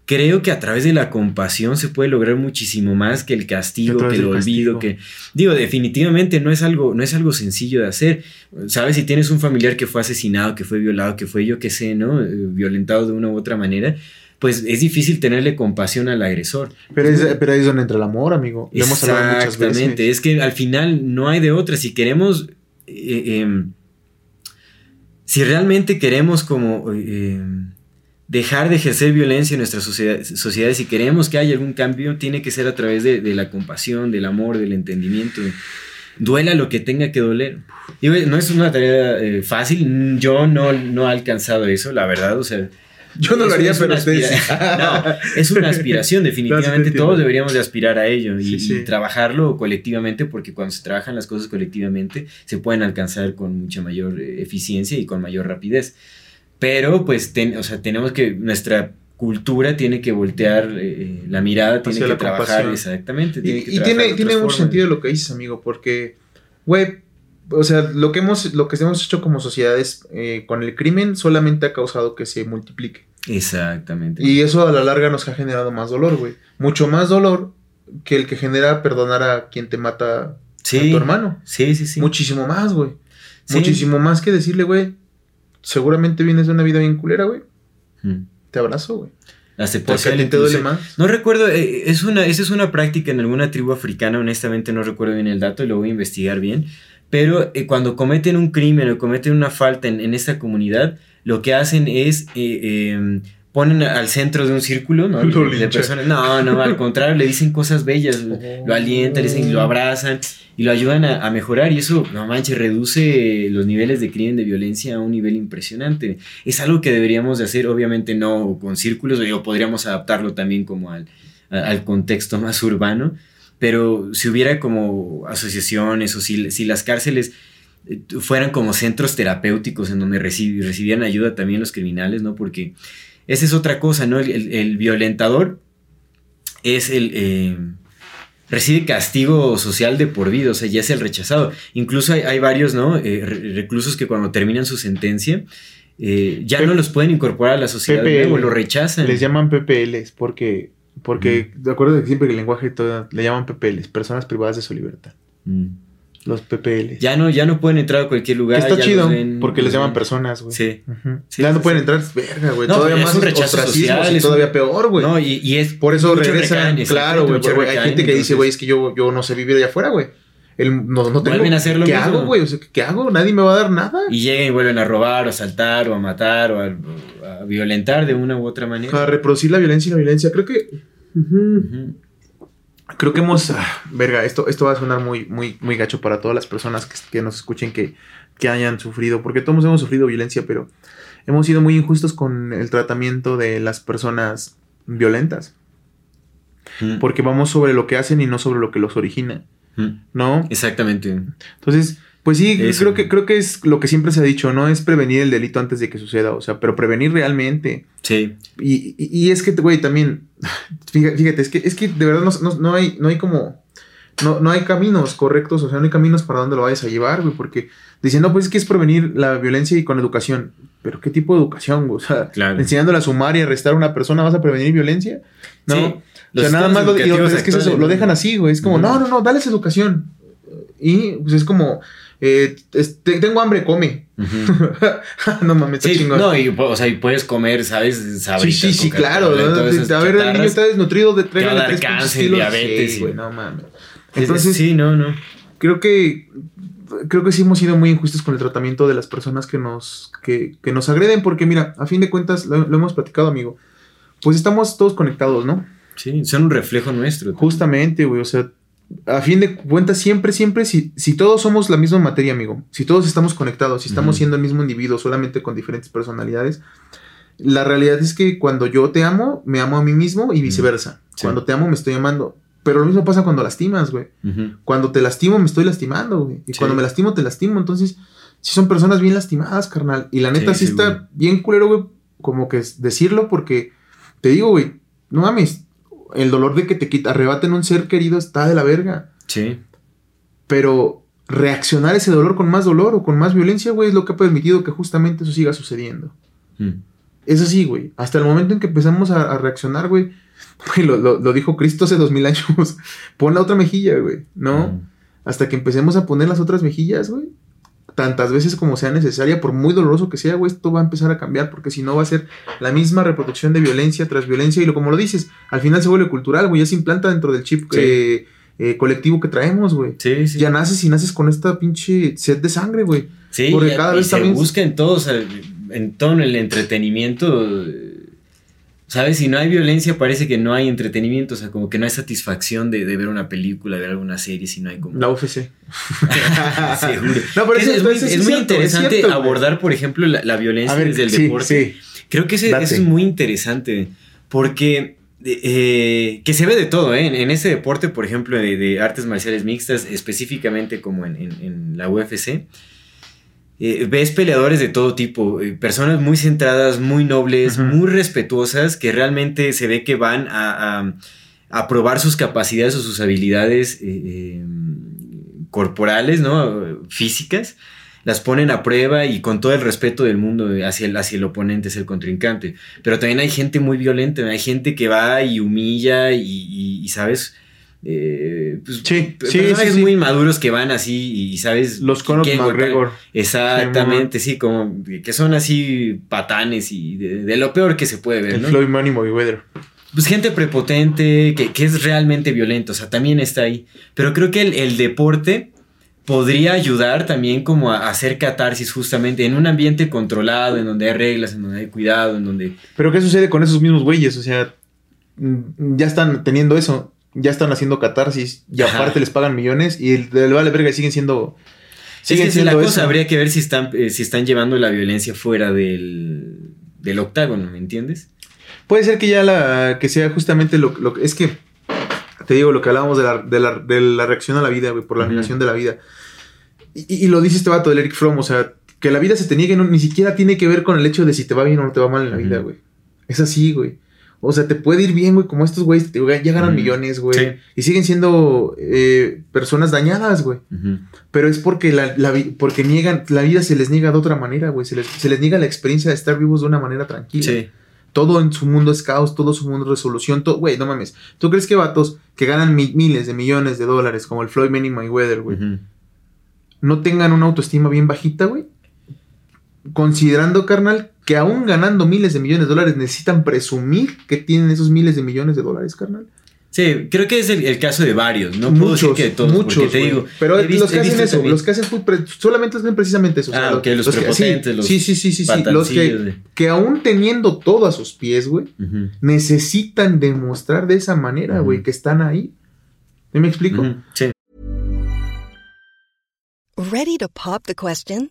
creo que a través de la compasión se puede lograr muchísimo más que el castigo, que el olvido, castigo. que digo, definitivamente no es algo no es algo sencillo de hacer. Sabes, si tienes un familiar que fue asesinado, que fue violado, que fue yo qué sé, ¿no? Eh, violentado de una u otra manera, pues es difícil tenerle compasión al agresor. Pero, es, pero ahí es donde entra el amor, amigo. Lo hemos hablado muchas Exactamente, es que al final no hay de otra. Si queremos, eh, em, si realmente queremos como eh, dejar de ejercer violencia en nuestras sociedad- sociedades, si queremos que haya algún cambio, tiene que ser a través de, la compasión, del amor, del entendimiento. Duela lo que tenga que doler. No es una tarea eh, fácil, yo no, no he alcanzado eso, la verdad, o sea... Yo no lo haría, pero ustedes. no, es una aspiración, definitivamente. todos deberíamos de aspirar a ello y, Sí, sí. y trabajarlo colectivamente, porque cuando se trabajan las cosas colectivamente, se pueden alcanzar con mucha mayor eh, eficiencia y con mayor rapidez. Pero, pues, ten- o sea, tenemos que, nuestra cultura tiene que voltear eh, la mirada, tiene que trabajar, compasión. exactamente. Y, Tiene que y trabajar tiene, mucho sentido lo que dices, amigo, porque, güey, o sea, lo que hemos, lo que hemos hecho como sociedades eh, con el crimen solamente ha causado que se multiplique. Exactamente. Y eso a la larga nos ha generado más dolor, güey. Mucho más dolor que el que genera perdonar a quien te mata a tu hermano. sí, sí, sí. Muchísimo más, güey. Sí. Muchísimo más que decirle, güey, seguramente vienes de una vida bien culera, güey. Mm. Te abrazo, güey. La Porque a aceptación. ti te duele más. No recuerdo, eh, es una, esa es una práctica en alguna tribu africana, honestamente no recuerdo bien el dato, lo voy a investigar bien, pero eh, cuando cometen un crimen o cometen una falta en, en esta comunidad, lo que hacen es eh, eh, ponen al centro de un círculo ¿no? Lo de personas. No, no, al contrario, le dicen cosas bellas, lo alientan, le dicen, lo abrazan y lo ayudan a, a mejorar y eso, no manches, reduce los niveles de crimen, de violencia a un nivel impresionante. Es algo que deberíamos de hacer, obviamente no con círculos, digo, podríamos adaptarlo también como al, a- al contexto más urbano, pero si hubiera como asociaciones o si, si las cárceles fueran como centros terapéuticos en donde reci- recibieran ayuda también los criminales, ¿no? Porque esa es otra cosa, ¿no? El, el- el violentador es el... eh, recibe castigo social de por vida, o sea, ya es el rechazado. Incluso hay, hay varios, ¿no? Eh, re- reclusos que cuando terminan su sentencia eh, ya P- no los pueden incorporar a la sociedad nuevo, lo rechazan. Les llaman PPLs porque, porque de acuerdo que siempre que el lenguaje todo, le llaman PPLs, personas privadas de su libertad. Mm. Los PPLs. Ya no, ya no pueden entrar a cualquier Que lugar. está ya chido ven- porque les llaman personas, güey. Sí. Ya sí, no pueden entrar, verga, güey. No, todavía más un rechazo social, y un- todavía peor, güey. No, y, y es Por eso regresan, recaen, claro, güey. Hay gente que dice, güey, es que yo, yo no sé vivir allá afuera, güey. El, no, no tengo. Vuelven a hacer lo ¿Qué mismo. hago, güey? O sea, ¿qué hago? Nadie me va a dar nada. Y llegan y vuelven a robar, o a asaltar, o a matar, o a, a violentar de una u otra manera. Para reproducir la violencia y la violencia. Creo que. Ujú. Creo que hemos. ah, verga, esto, esto va a sonar muy, muy, muy gacho para todas las personas que, que nos escuchen que, que hayan sufrido. Porque todos hemos sufrido violencia, pero hemos sido muy injustos con el tratamiento de las personas violentas. Ujú. Porque vamos sobre lo que hacen y no sobre lo que los origina. Ujú. ¿No? Exactamente. Entonces, pues sí, Eso. creo que, creo que es lo que siempre se ha dicho, ¿no? Es prevenir el delito antes de que suceda. O sea, pero prevenir realmente. Sí. Y, y- y es que, güey, también, fíjate, es que, es que de verdad no, no- no hay, no hay como, no, no hay caminos correctos, o sea, no hay caminos para dónde lo vayas a llevar, güey, porque dicen, no, pues es que es prevenir la violencia y con educación. Pero ¿qué tipo de educación, güey? O sea, Claro. enseñándole a sumar y arrestar a una persona, ¿vas a prevenir violencia? No. Sí. O sea, nada más lo, y es que es eso, lo dejan así, güey. Es como, no, no, no, dales educación. Y pues es como, eh, tengo hambre, come. Ujú. no mames, está Sí, chingón. no, y, o sea, y puedes comer, ¿sabes? Sí, Sabritas, sí, sí, Coca-Cola, claro. A ver, el niño está desnutrido de tres cáncer, diabetes, Sí, güey, no mames. Es- Entonces, sí, no, no. creo que creo que sí hemos sido muy injustos con el tratamiento de las personas que nos que, que nos agreden porque mira, a fin de cuentas lo, lo hemos platicado, amigo. Pues estamos todos conectados, ¿no? Sí, son un reflejo nuestro. Justamente, güey, o sea, a fin de cuentas siempre siempre si si todos somos la misma materia, amigo, si todos estamos conectados, si estamos siendo el mismo individuo solamente con diferentes personalidades, la realidad es que cuando yo te amo, me amo a mí mismo y viceversa. Sí. Cuando te amo, me estoy amando. Pero lo mismo pasa cuando lastimas, güey. Ujú. Cuando te lastimo, me estoy lastimando, güey. Y Sí. cuando me lastimo, te lastimo. Entonces, sí son personas bien lastimadas, carnal. Y la neta Sí, está bien culero, güey, como que decirlo, porque te digo, güey, no mames, el dolor de que te quita, arrebaten un ser querido está de la verga. Sí. Pero reaccionar ese dolor con más dolor o con más violencia, güey, es lo que ha permitido que justamente eso siga sucediendo. Mm. Es así, güey. Hasta el momento en que empezamos a, a reaccionar, güey. lo- lo dijo Cristo hace dos mil años. Pon la otra mejilla, güey. ¿no? Mm. Hasta que empecemos a poner las otras mejillas, güey. Tantas veces como sea necesaria, por muy doloroso que sea, güey, esto va a empezar a cambiar, porque si no va a ser la misma reproducción de violencia tras violencia. Y lo, como lo dices, al final se vuelve cultural, güey, ya se implanta dentro del chip Sí. eh, eh, colectivo que traemos, güey. Sí, sí. Ya naces y naces con esta pinche sed de sangre, güey. Sí, Porque y- cada y vez se también- busca en todo, o sea, en todo el entretenimiento. Eh, ¿Sabes? Si no hay violencia, parece que no hay entretenimiento. O sea, como que no hay satisfacción de, de ver una película, de ver alguna serie, si no hay como. La UFC. Seguro. No, pero es, eso- es muy, es es muy cierto, es interesante güey. abordar, por ejemplo, la, la violencia ver, desde el sí, deporte. sí. Creo que ese- eso es muy interesante. Porque. eh, que se ve de todo, ¿eh? En, en ese deporte, por ejemplo, de, de artes marciales mixtas, específicamente como en, en- en la UFC, eh, ves peleadores de todo tipo, eh, personas muy centradas, muy nobles, muy respetuosas, que realmente se ve que van a, a- a probar sus capacidades o sus habilidades eh, eh, corporales, ¿no? Físicas, las ponen a prueba y con todo el respeto del mundo hacia el, hacia el oponente, hacia el contrincante. Pero también hay gente muy violenta, hay gente que va y humilla y, y- y, ¿sabes? Eh, pues, Sí, pe- sí, personajes sí, muy maduros que van así y, ¿sabes? Los Conor. McGregor. Exactamente, sí, como que son así patanes y de, de lo peor que se puede ver, El ¿no? Floyd Money Mayweather. Pues gente prepotente, que, que es realmente violenta, o sea, también está ahí. Pero creo que el, el deporte podría ayudar también como a, a hacer catarsis justamente en un ambiente controlado, en donde hay reglas, en donde hay cuidado, en donde... Pero ¿qué sucede con esos mismos güeyes? O sea, mm, ya están teniendo eso, ya están haciendo catarsis y Ajá. aparte les pagan millones y el del vale verga siguen siendo... Es Siguen que sí, la siendo cosa eso. habría que ver si están, eh, si están llevando la violencia fuera del, del octágono, ¿me entiendes? Puede ser que ya la... que sea justamente lo, que... Es que... Te digo lo que hablábamos de la, de la, de la reacción a la vida, güey, por la negación de la vida. Y, lo dice este vato del Eric Fromm, o sea, que la vida se te niegue no, ni siquiera tiene que ver con el hecho de si te va bien o no te va mal en la vida, güey. Es así, güey. O sea, te puede ir bien, güey, como estos güeyes ya ganan millones, güey. Sí. Y siguen siendo eh, personas dañadas, güey. Pero es porque la, la porque niegan, la vida se les niega de otra manera, güey. Se les, se les niega la experiencia de estar vivos de una manera tranquila. Sí. Todo en su mundo es caos, todo su mundo es resolución. todo- Güey, no mames. ¿Tú crees que vatos que ganan mi- miles de millones de dólares, como el Floyd Mayweather, güey, no tengan una autoestima bien bajita, güey? Considerando, carnal, que aún ganando miles de millones de dólares necesitan presumir que tienen esos miles de millones de dólares, carnal. Sí, creo que es el, el caso de varios. No puedo decir que de todos, muchos, porque te digo. Pero he visto- los que he hacen eso, también- los que hacen solamente hacen precisamente eso. o sea, Ah, ok, los que- sí, prepotentes, los sí, sí, sí, sí, sí, los que, de- que aún teniendo todo a sus pies, güey, necesitan demostrar de esa manera, güey, que están ahí. ¿Sí ¿Me explico? Sí. Ready to pop the question?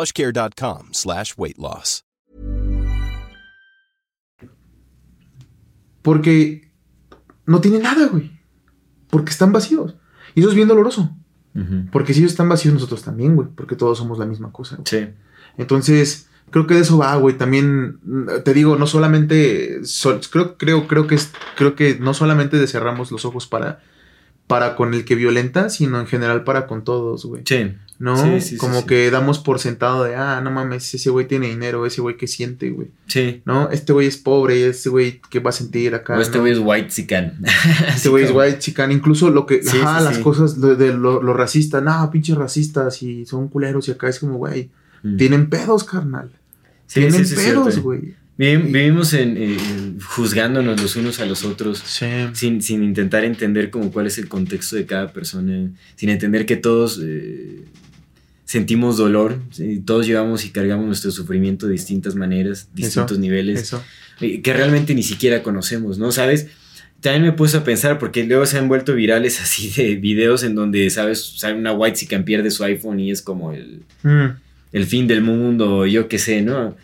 plushcare.com slash weight loss. Porque no tienen nada, güey. Porque están vacíos. Y eso es bien doloroso. Porque si ellos están vacíos, nosotros también, güey. Porque todos somos la misma cosa. güey. Sí. Entonces, creo que de eso va, güey. También, mm, te digo, no solamente. sol- creo, creo, creo que es. Creo que no solamente cerramos los ojos para. Para con el que violenta, sino en general para con todos, güey. Sí. ¿No? Sí, sí, sí, Como sí. que damos por sentado de, ah, no mames, ese güey tiene dinero, ese güey que siente, güey. Sí. ¿No? Este güey es pobre, este güey que va a sentir acá. O este ¿no? güey es white sican. Este güey es white chican, incluso lo que, ajá, las cosas de, de lo, lo racista, no, pinches racistas y son culeros y acá es como, güey, Mm. tienen pedos, carnal. Sí, tienen pedos, güey. Vivi- Vivimos en, eh, juzgándonos los unos a los otros. Sí. Sin, sin intentar entender como cuál es el contexto de cada persona, sin entender que todos eh, sentimos dolor, ¿sí? todos llevamos y cargamos nuestro sufrimiento de distintas maneras, distintos Eso, niveles, Eso. eh, que realmente ni siquiera conocemos, ¿no? ¿Sabes? También me puesto a pensar, porque luego se han vuelto virales así de videos en donde, ¿sabes? Sale una white si pierde su iPhone y es como el, Mm, el fin del mundo, yo qué sé, ¿no?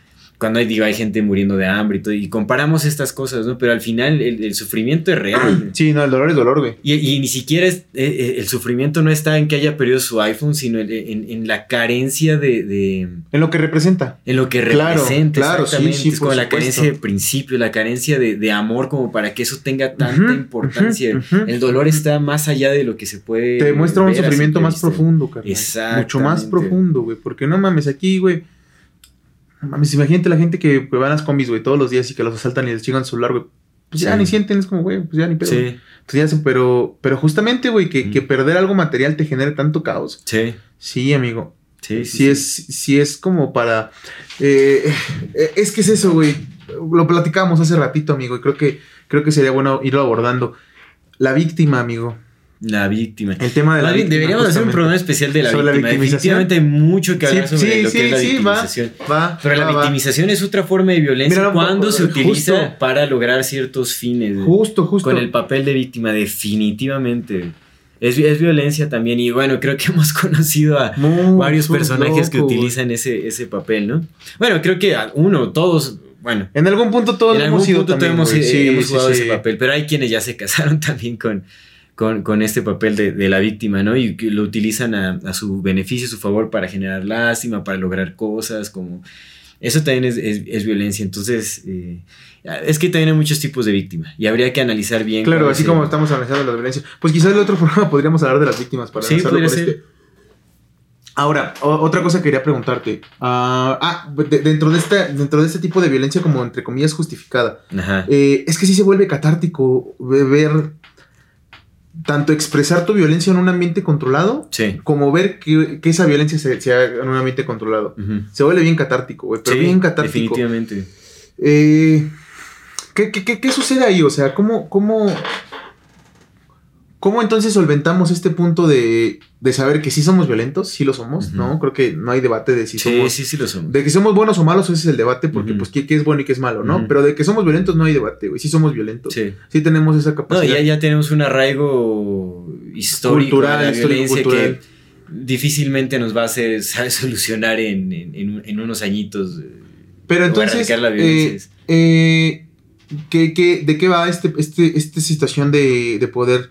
Cuando hay, digo, hay gente muriendo de hambre y todo, y comparamos estas cosas, ¿no? Pero al final el, el sufrimiento es real. Sí, no, el dolor es dolor, güey. Y, y ni siquiera es- eh, eh, el sufrimiento no está en que haya perdido su iPhone, sino en, en- en la carencia de, de- En lo que representa. en lo que Claro, representa. claro, sí, exactamente. sí, es como la carencia de principio, la carencia de, de amor, como para que eso tenga tanta importancia. El dolor está más allá de lo que se puede. Te muestra un sufrimiento más profundo, carnal. Mucho más profundo, güey. Porque no mames, aquí, güey. Mames, imagínate la gente que, que va a las combis, güey, todos los días y que los asaltan y les chingan su celular, güey. Pues ya Sí. ni sienten, es como, güey, pues ya ni pedo. Sí, Entonces ya pero, pero justamente, güey, que, que perder algo material te genere tanto caos. sí, Sí, amigo. sí. Sí, es, sí es como para. eh, eh, es que es eso, güey. Lo platicábamos hace ratito, amigo, y creo que, creo que sería bueno irlo abordando. La víctima, amigo. La víctima. El tema de la víctima. deberíamos hacer un programa especial de la Sobre la víctima. victimización. Definitivamente hay mucho que hablar Sí, sobre sí, lo que sí, es la va, victimización. va. Pero la va, victimización es otra forma de violencia Mira, cuando se justo- utiliza para lograr ciertos fines. Justo, justo. Con el papel de víctima, definitivamente. Es, es violencia también. Y bueno, creo que hemos conocido a varios personajes que loco, utilizan ese, ese papel, ¿no? Bueno, creo que uno, todos, bueno. En algún punto todos en algún hemos sido punto también, hemos, güey. Sí, hemos sí, jugado sí. ese papel, pero hay quienes ya se casaron también con, con, con este papel de, de la víctima, ¿no? Y lo utilizan a, a su beneficio, a su favor, para generar lástima, para lograr cosas, como... Eso también es, es- es violencia, entonces... eh, es que también hay muchos tipos de víctima y habría que analizar bien. Claro, así como estamos analizando la violencia. Pues quizás el otro programa podríamos hablar de las víctimas para Sí, analizarlo podría por ser. este. Ahora, otra cosa que quería preguntarte. Ah, ah, de- dentro, de este, dentro de este tipo de violencia como entre comillas justificada. Ajá. eh, es que sí se vuelve catártico ve- ver tanto expresar tu violencia en un ambiente controlado, Sí. como ver que, que esa violencia se, se haga en un ambiente controlado. Se vuelve bien catártico, güey, pero Sí, bien catártico. Definitivamente. Eh, ¿qué, qué, qué- qué sucede ahí? O sea, ¿cómo, cómo, cómo entonces solventamos este punto de, de saber que sí somos violentos? Sí lo somos. ¿no? Creo que no hay debate de si Sí, somos... sí, sí lo somos. De que somos buenos o malos, ese es el debate, porque pues qué, qué es bueno y qué es malo, ¿no? Pero de que somos violentos no hay debate, güey. Sí somos violentos. Sí, Sí. tenemos esa No, capacidad. ya, ya tenemos un arraigo histórico Cultural, de la violencia cultural. que difícilmente nos va a hacer ¿sabes? solucionar en, en- unos añitos. eh, Pero entonces, la eh, violencia. eh, ¿qué- qué- de qué va este, este, esta situación de, de poder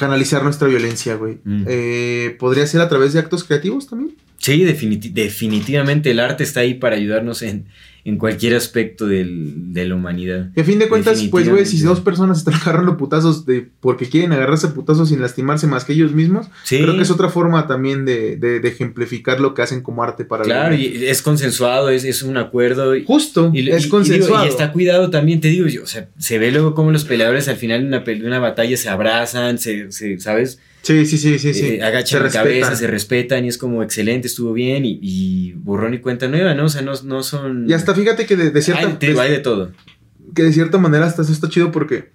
canalizar nuestra violencia, güey? Mm. Eh, ¿Podría ser a través de actos creativos también? Sí, definiti- definitivamente el arte está ahí para ayudarnos en, en cualquier aspecto del- de la humanidad. Y a fin de cuentas, pues, güey, si dos personas están agarrando putazos de porque quieren agarrarse putazos sin lastimarse más que ellos mismos, Sí. creo que es otra forma también de, de- de ejemplificar lo que hacen como arte para la Claro, y es consensuado, es, es un acuerdo. Justo, Y, es y- y consensuado. digo, y está cuidado también, te digo, yo, o sea, se ve luego cómo los peleadores al final de una, una batalla se abrazan, se, se- ¿sabes? Sí, sí, sí, sí, sí. Eh, agachan Se la cabeza, se respetan y es como excelente, estuvo bien y, y borrón y cuenta nueva, ¿no? O sea, no, no son... Y hasta fíjate que de, de cierta Hay, te digo, hay de todo. que de cierta manera hasta eso está chido porque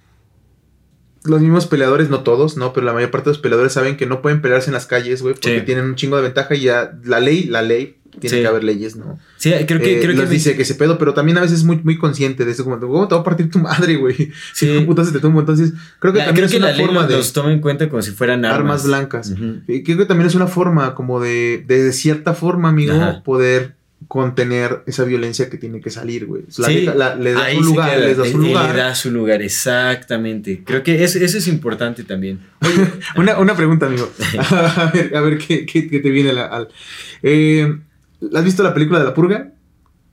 los mismos peleadores, no todos, ¿no? Pero la mayor parte de los peleadores saben que no pueden pelearse en las calles, güey, porque Sí. tienen un chingo de ventaja y ya la ley, la ley, tiene Sí. que haber leyes, ¿no? Sí, creo que... Eh, creo que les me- dice que ese pedo, pero también a veces es muy, muy consciente de eso, como, ¿cómo te va a partir tu madre, güey? Sí. Si putas te tumbo. Entonces, creo que la- también creo es que una la forma los, de los toma en cuenta como si fueran armas. armas blancas. Y creo que también es una forma como de, de, de cierta forma, amigo, Ajá. poder contener esa violencia que tiene que salir, güey. La Sí, la- le un se lugar, queda, les das un le- lugar. Le da su lugar, exactamente. Creo que eso, eso es importante también. Una, una pregunta, amigo. a ver, a ver qué, qué- qué te viene al. Eh, ¿Has visto la película de la purga?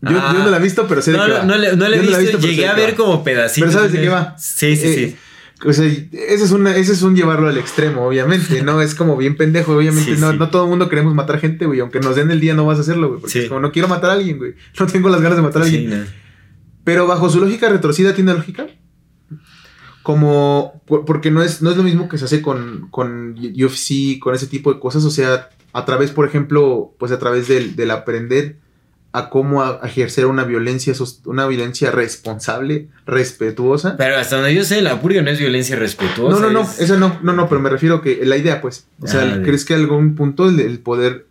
Yo, Ah. yo no la he visto, pero sé de qué va. no le he la visto, llegué a ver como pedacitos. Pero ¿sabes de qué va? Sí, sí, Eh, sí. O sea, ese es, una, ese es un llevarlo al extremo, obviamente, ¿no? Es como bien pendejo, obviamente. Sí, no, sí. no todo el mundo queremos matar gente, güey. Aunque nos den el día, no vas a hacerlo, güey. Porque Sí. es como, no quiero matar a alguien, güey. No tengo las ganas de matar a alguien. no. Pero bajo su lógica retorcida, ¿tiene lógica? Como, por- porque no es, no es lo mismo que se hace con, con UFC, con ese tipo de cosas. O sea, a través, por ejemplo, pues a través del, del aprender a cómo a- ejercer una violencia, una violencia responsable, respetuosa. Pero hasta donde yo sé, la purga no es violencia respetuosa. No, no, no, es- eso no, no, no, pero me refiero que la idea, pues, o sea, Ah, ¿crees que algún punto el, el poder,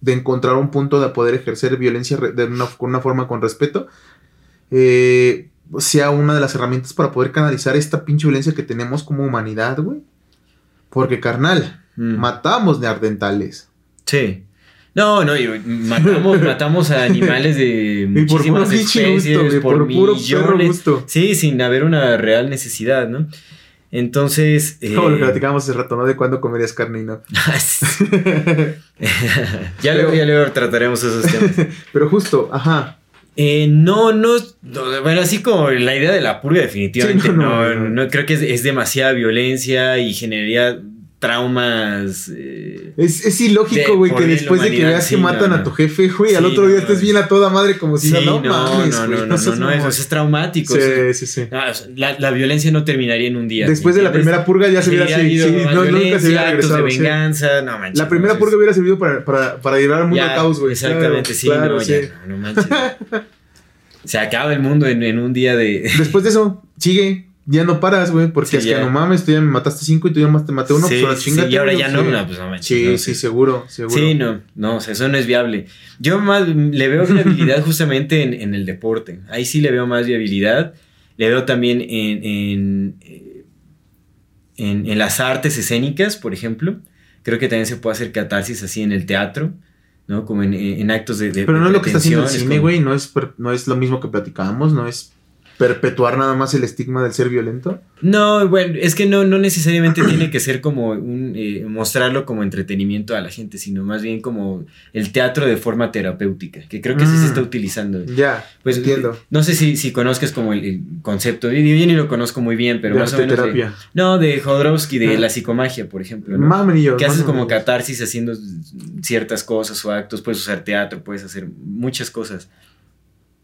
de encontrar un punto de poder ejercer violencia de una, con una forma con respeto, eh, sea una de las herramientas para poder canalizar esta pinche violencia que tenemos como humanidad, güey? Porque, carnal, Mm. matamos neandertales. Sí. No, no, matamos, matamos a animales de Y por muchísimas especies, gusto, por, por puro perro millones. gusto. Sí, sin haber una real necesidad, ¿no? Entonces. eh, Como lo que platicábamos hace rato, ¿no? De cuándo comerías carne y no. ya, luego, ya luego trataremos esos temas. Pero justo, ajá. Eh, no, no, no, bueno, así como la idea de la purga definitivamente Sí, no, no, no, no, no. creo que es, es demasiada violencia y generaría traumas. eh, Es, es ilógico, De- güey, que después de que veas que sí, matan no, a tu jefe, güey, al otro día no, estés bien a toda madre como si sí, no, no, no, mames, no, no, no, no, eso es traumático. o sea, Sí, sí, sí. Ah, la, la violencia no terminaría en un día. Después de la primera purga ya se hubiera más no, nunca se hubiera de regresado. sí. venganza, no manches. La primera purga hubiera servido para, para, para llevar al mundo al caos, güey. Exactamente, sí, no, no, no manches. Se acaba el mundo en, en un día de. Después de eso, sigue. Ya no paras, güey, porque Sí, es que no mames, tú ya me mataste cinco y tú ya te maté uno, Sí, pues ahora sí, chingate. y ahora ya no, sí. no, pues no manches. Sí, no, sí, seguro, seguro. Sí, no, no, o sea, eso no es viable. Yo más le veo viabilidad justamente en, en el deporte. Ahí sí le veo más viabilidad. Le veo también en, en, en, en las artes escénicas, por ejemplo. Creo que también se puede hacer catarsis así en el teatro, ¿no? Como en, en actos de, de- Pero no de es lo que está haciendo el cine, como- güey, no es, no es lo mismo que platicábamos, no es perpetuar nada más el estigma del ser violento. No, bueno, es que no, no necesariamente tiene que ser como un eh, mostrarlo como entretenimiento a la gente, sino más bien como el teatro de forma terapéutica, que creo que sí Mm. se está utilizando. Ya, Pues entiendo. No sé si, si conozcas como el, el concepto, yo, yo ni lo conozco muy bien, pero De más o menos. de- no, de Jodorowsky, de Ah. la psicomagia, por ejemplo. ¿no? Yo, que haces como catarsis haciendo ciertas cosas o actos, puedes usar teatro, puedes hacer muchas cosas,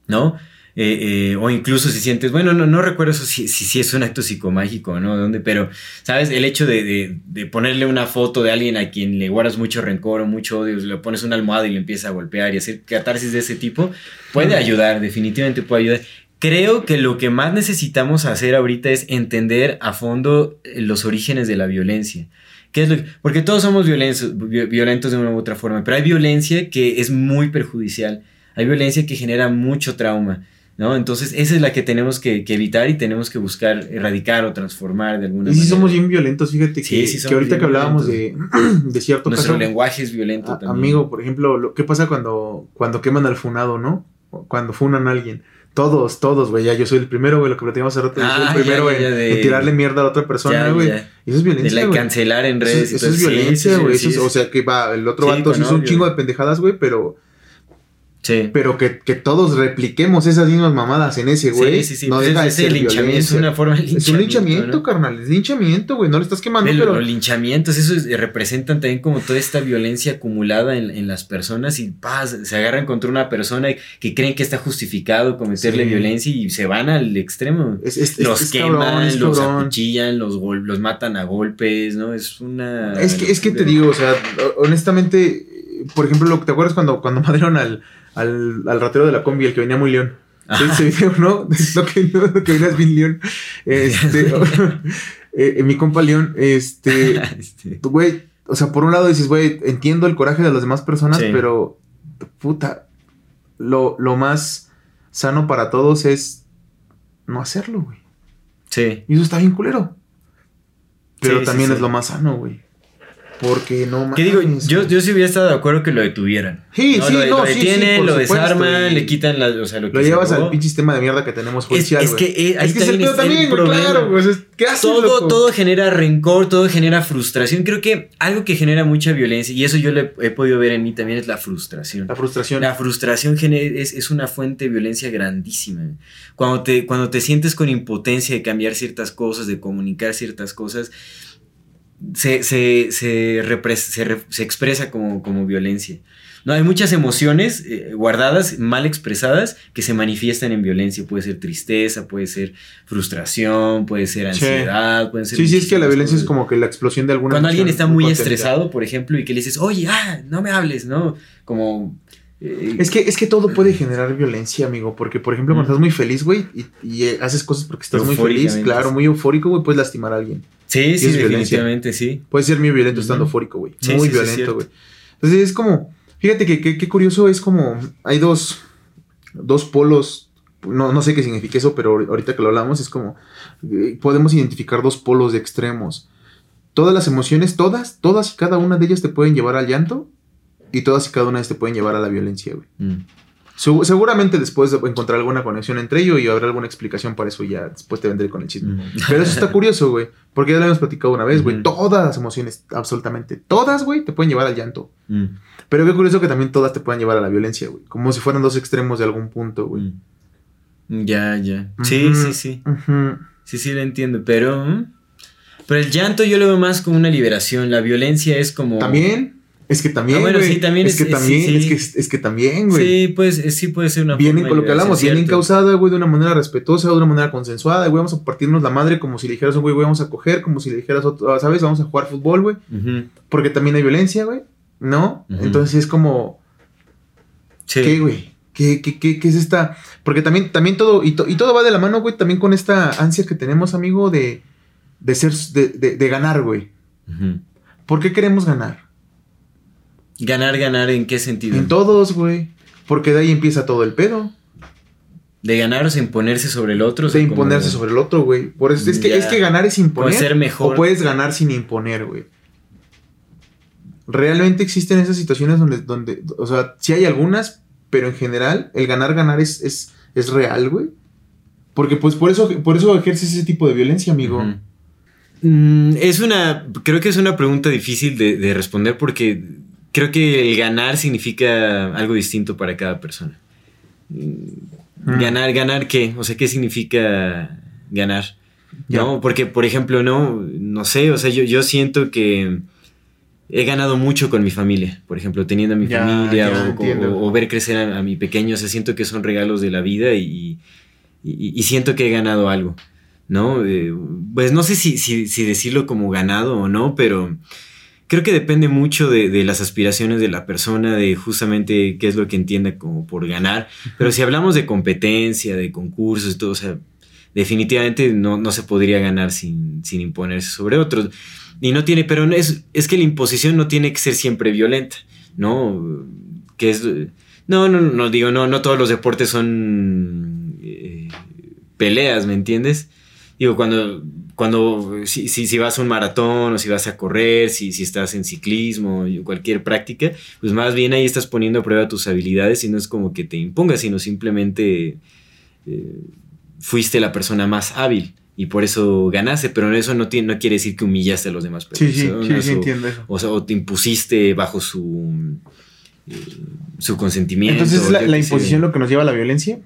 ¿no? Eh, eh, o incluso si sientes, bueno, no, no recuerdo eso si, si, es un acto psicomágico, ¿no? ¿Dónde? Pero, ¿sabes? El hecho de, de, ponerle una foto de alguien a quien le guardas mucho rencor o mucho odio, le pones una almohada y le empieza a golpear y hacer catarsis de ese tipo, puede ayudar, definitivamente puede ayudar. Creo que lo que más necesitamos hacer ahorita es entender a fondo los orígenes de la violencia. ¿Qué es lo porque todos somos violentos, violentos de una u otra forma, pero hay violencia que es muy perjudicial. Hay violencia que genera mucho trauma. ¿No? Entonces, esa es la que tenemos que, evitar y tenemos que buscar erradicar o transformar de alguna manera. Y sí somos bien violentos, fíjate que, que ahorita que hablábamos de, de, cierto Nuestro lenguaje es violento también. Amigo, por ejemplo, lo, ¿qué pasa cuando, cuando queman al funado, no? Cuando funan a alguien. Todos, todos, güey, ya yo soy el primero, güey, lo que platicamos hace rato, yo soy el ah, primero en, tirarle mierda a otra persona, güey. Eso es violencia, De la cancelar en redes. Eso, es violencia, güey. o sea, que va, el otro vato hizo un chingo de pendejadas, güey, pero Sí. Pero que, que, todos repliquemos esas mismas mamadas en ese güey. Sí, sí, sí. No deja de ser linchamiento, es una forma de linchamiento. Es un linchamiento, carnal. Es linchamiento, güey. No le estás quemando, pero. Los linchamientos, eso representan también como toda esta violencia acumulada en, en las personas y paz, se agarran contra una persona que creen que está justificado cometerle violencia y se van al extremo. los queman, los acuchillan, los, los matan a golpes, ¿no? Es una. Es que, es que te digo, o sea, honestamente, por ejemplo, lo que te acuerdas cuando, cuando al al, al ratero de la combi, el que venía muy león. Ese video, ¿no? lo que, lo que venía es bien león. Este, eh, eh, mi compa León, este, este, güey, o sea, por un lado dices, güey, entiendo el coraje de las demás personas, pero, puta, lo, lo más sano para todos es no hacerlo, güey. Sí. Y eso está bien culero. Pero también es lo más sano, güey. Porque no más. ¿Qué digo? Yo, yo sí hubiera estado de acuerdo que lo detuvieran. Sí, sí, lo, no, lo detienen, lo desarman, le quitan la, o sea, lo que Lo llevas al pinche sistema de mierda que tenemos judicial. Es, es que eh, ahí es que también, también claro, pues, ¿qué haces, todo, todo genera rencor, todo genera frustración. Creo que algo que genera mucha violencia, y eso yo le he podido ver en mí también, es la frustración. La frustración. La frustración es, es una fuente de violencia grandísima. Cuando te, cuando te sientes con impotencia de cambiar ciertas cosas, de comunicar ciertas cosas se, se, se, se, expresa como, como, violencia. No, hay muchas emociones eh, guardadas, mal expresadas, que se manifiestan en violencia. Puede ser tristeza, puede ser frustración, puede ser ansiedad, sí. puede ser... Sí, sí, es que la violencia es como que la explosión de alguna Cuando alguien está muy estresado, por ejemplo, y que le dices, oye, ah, no me hables, ¿no? Como... Eh, es, que, es que todo puede generar violencia, amigo. Porque, por ejemplo, cuando estás muy feliz, güey, y, eh, haces cosas porque estás muy feliz, claro, muy eufórico, güey, puedes lastimar a alguien. Sí, sí, definitivamente, sí. Puede ser muy violento estando eufórico, güey. muy violento, güey. Entonces es como, fíjate que qué curioso es como, hay dos, dos polos, no, no sé qué significa eso, pero ahorita que lo hablamos es como, eh, podemos identificar dos polos de extremos. Todas las emociones, todas, todas y cada una de ellas te pueden llevar al llanto y todas y cada una de ellas te pueden llevar a la violencia, güey. Mm seguramente después de encontrar alguna conexión entre ellos y habrá alguna explicación para eso ya después te vendré con el chisme. Pero eso está curioso, güey. Porque ya lo habíamos platicado una vez, güey. Todas las emociones, absolutamente todas, güey, te pueden llevar al llanto. Mm. Pero qué curioso que también todas te puedan llevar a la violencia, güey. Como si fueran dos extremos de algún punto, güey. Mm. Ya, ya. Sí, sí, sí. Sí, sí, lo entiendo. Pero... Pero el llanto yo lo veo más como una liberación. La violencia es como... También. Es que también, ah, sí, también es, que también, es, que, es que también, güey. Sí, pues sí puede ser una Vienen con lo que hablamos, vienen causada, güey, de una manera respetuosa, de una manera consensuada, güey, vamos a partirnos la madre como si le dijeras, güey, vamos a coger, como si le dijeras, ¿sabes? Vamos a jugar fútbol, güey. Porque también hay violencia, güey, ¿no? Entonces es como... ¿Qué, güey? ¿Qué, qué, qué, es esta? Porque también, también todo, y, todo va de la mano, güey, también con esta ansia que tenemos, amigo, de, de ser, de, de, de ganar, güey. ¿Por qué queremos ganar? ¿Ganar, ganar en qué sentido? En todos, güey. Porque de ahí empieza todo el pedo. ¿De ganar o imponerse sobre el otro? De imponerse sobre el otro, güey. Por eso es que, es que ganar es imponer. ser mejor. O puedes ganar sin imponer, güey. Realmente existen esas situaciones donde, donde, o sea, sí hay algunas, pero en general el ganar, ganar es, es, es real, güey. Porque pues por eso, por eso ejerces ese tipo de violencia, amigo. Mm, es una, creo que es una pregunta difícil de, de responder porque creo que el ganar significa algo distinto para cada persona. Mm. Ganar, ganar qué? O sea, ¿qué significa ganar? ¿No? Porque, por ejemplo, no, no sé, o sea, yo, yo siento que he ganado mucho con mi familia, por ejemplo, teniendo a mi familia o- o, entiendo. o ver crecer a, a mi pequeño, o sea, siento que son regalos de la vida y, y- y siento que he ganado algo, ¿no? Eh, pues no sé si, si- si decirlo como ganado o no, pero creo que depende mucho de, de las aspiraciones de la persona, de justamente qué es lo que entienda como por ganar, pero si hablamos de competencia, de concursos y todo, o sea, definitivamente no, no se podría ganar sin, sin imponerse sobre otros. Y no tiene, pero no es, es que la imposición no tiene que ser siempre violenta, ¿no? Que es. No, no, no, digo, no, no todos los deportes son eh, peleas, ¿me entiendes? Digo, cuando, cuando si, si, si vas a un maratón o si vas a correr, si, si estás en ciclismo o cualquier práctica, pues más bien ahí estás poniendo a prueba tus habilidades y no es como que te impongas, sino simplemente eh, fuiste la persona más hábil y por eso ganaste, pero eso no, tiene, no quiere decir que humillaste a los demás Sí, sí, sí, personas sí, o- entiendo eso. o sea, o te impusiste bajo su, eh, su consentimiento. Entonces, ¿la, la imposición lo que nos lleva a la violencia?